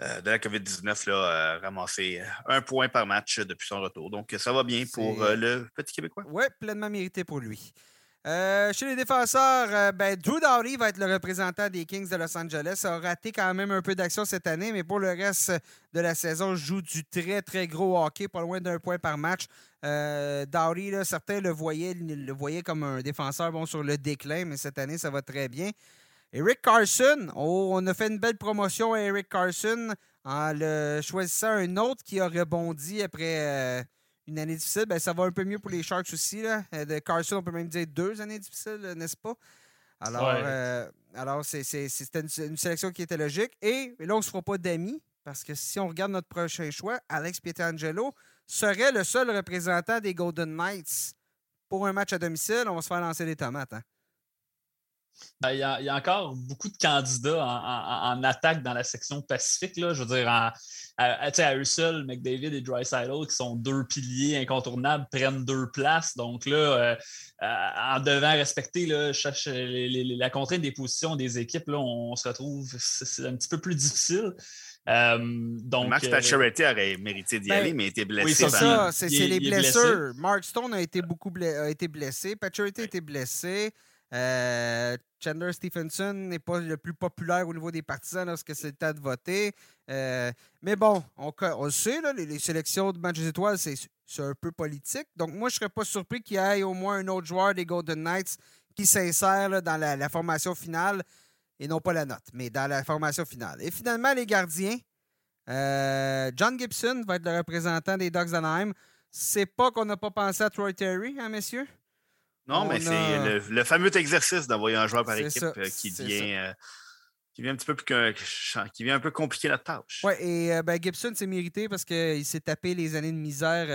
euh, de la COVID-19, a ramassé un point par match depuis son retour. Donc, ça va bien pour le petit Québécois? Oui, pleinement mérité pour lui. Euh, chez les défenseurs, euh, ben, Drew Dowdy va être le représentant des Kings de Los Angeles. a raté quand même un peu d'action cette année, mais pour le reste de la saison, joue du très, très gros hockey, pas loin d'un point par match. Euh, Dowdy, certains le voyaient, le voyaient comme un défenseur bon, sur le déclin, mais cette année, ça va très bien. Eric Carson, oh, on a fait une belle promotion à Eric Carson en le choisissant un autre qui a rebondi après une année difficile, ben, ça va un peu mieux pour les Sharks aussi. Là. Euh, de Carson, on peut même dire deux années difficiles, n'est-ce pas? Alors, alors c'était une, sélection qui était logique. Et, là, on ne se fera pas d'amis, parce que si on regarde notre prochain choix, Alex Pietrangelo serait le seul représentant des Golden Knights pour un match à domicile. On va se faire lancer les tomates. Hein? Ben, il, y a, encore beaucoup de candidats en, attaque dans la section Pacifique. Là. Je veux dire, à, à, eux seuls, McDavid et Dreisaitl, qui sont deux piliers incontournables, prennent deux places. Donc là, euh, euh, en devant respecter là, la contrainte des positions des équipes, là, on se retrouve, c'est un petit peu plus difficile. Euh, donc, Max Pacioretty aurait mérité d'y ben, aller, mais il était blessé. Oui, c'est ça, c'est les blessures. Mark Stone a été beaucoup a été blessé, Pacioretty a été blessé. Euh, Chandler Stephenson n'est pas le plus populaire au niveau des partisans lorsque c'est le temps de voter. Euh, mais bon, on, le sait, les, sélections de match étoiles, c'est un peu politique. Donc, moi, je ne serais pas surpris qu'il y ait au moins un autre joueur des Golden Knights qui s'insère dans la, formation finale, et non pas la note, mais dans la formation finale. Et finalement, les gardiens. Euh, John Gibson va être le représentant des Ducks d'Anaheim. C'est pas qu'on n'a pas pensé à Troy Terry, hein, messieurs? Non, mais c'est le, fameux exercice d'envoyer un joueur par équipe euh, qui vient. Euh, qui vient un petit peu plus que, qui vient un peu compliquer la tâche. Oui, et euh, ben, Gibson s'est mérité parce qu'il s'est tapé les années de misère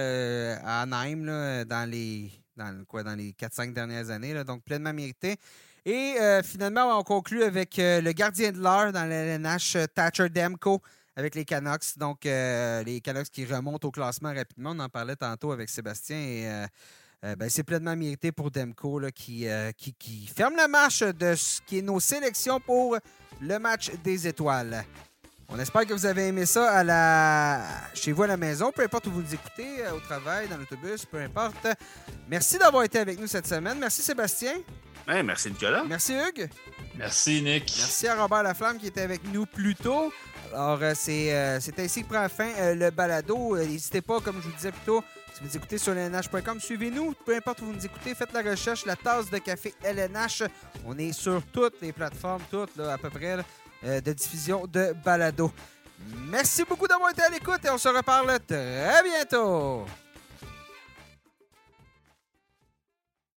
à Anaheim dans les dans quoi dans les 4-5 dernières années, là, donc pleinement mérité. Et finalement, on conclut avec le gardien de l'heure dans LNH, Thatcher Demko, avec les Canucks. Donc, les Canucks qui remontent au classement rapidement. On en parlait tantôt avec Sébastien. Et euh, ben, c'est pleinement mérité pour Demko euh, qui, qui, ferme la marche de ce qui est nos sélections pour le match des étoiles. On espère que vous avez aimé ça à la... chez vous à la maison, peu importe où vous nous écoutez, euh, au travail, dans l'autobus, peu importe. Merci d'avoir été avec nous cette semaine. Merci Sébastien. merci Nicolas. Merci Hugues. Merci Nick. Merci à Robert Laflamme qui était avec nous plus tôt. Alors, c'est ainsi que prend fin le balado. N'hésitez pas, comme je vous disais plus tôt, si vous écoutez sur lnh.com, suivez-nous. Peu importe où vous nous écoutez, faites la recherche, la tasse de café LNH. On est sur toutes les plateformes, toutes à peu près, euh, de diffusion de balado. Merci beaucoup d'avoir été à l'écoute et on se reparle très bientôt.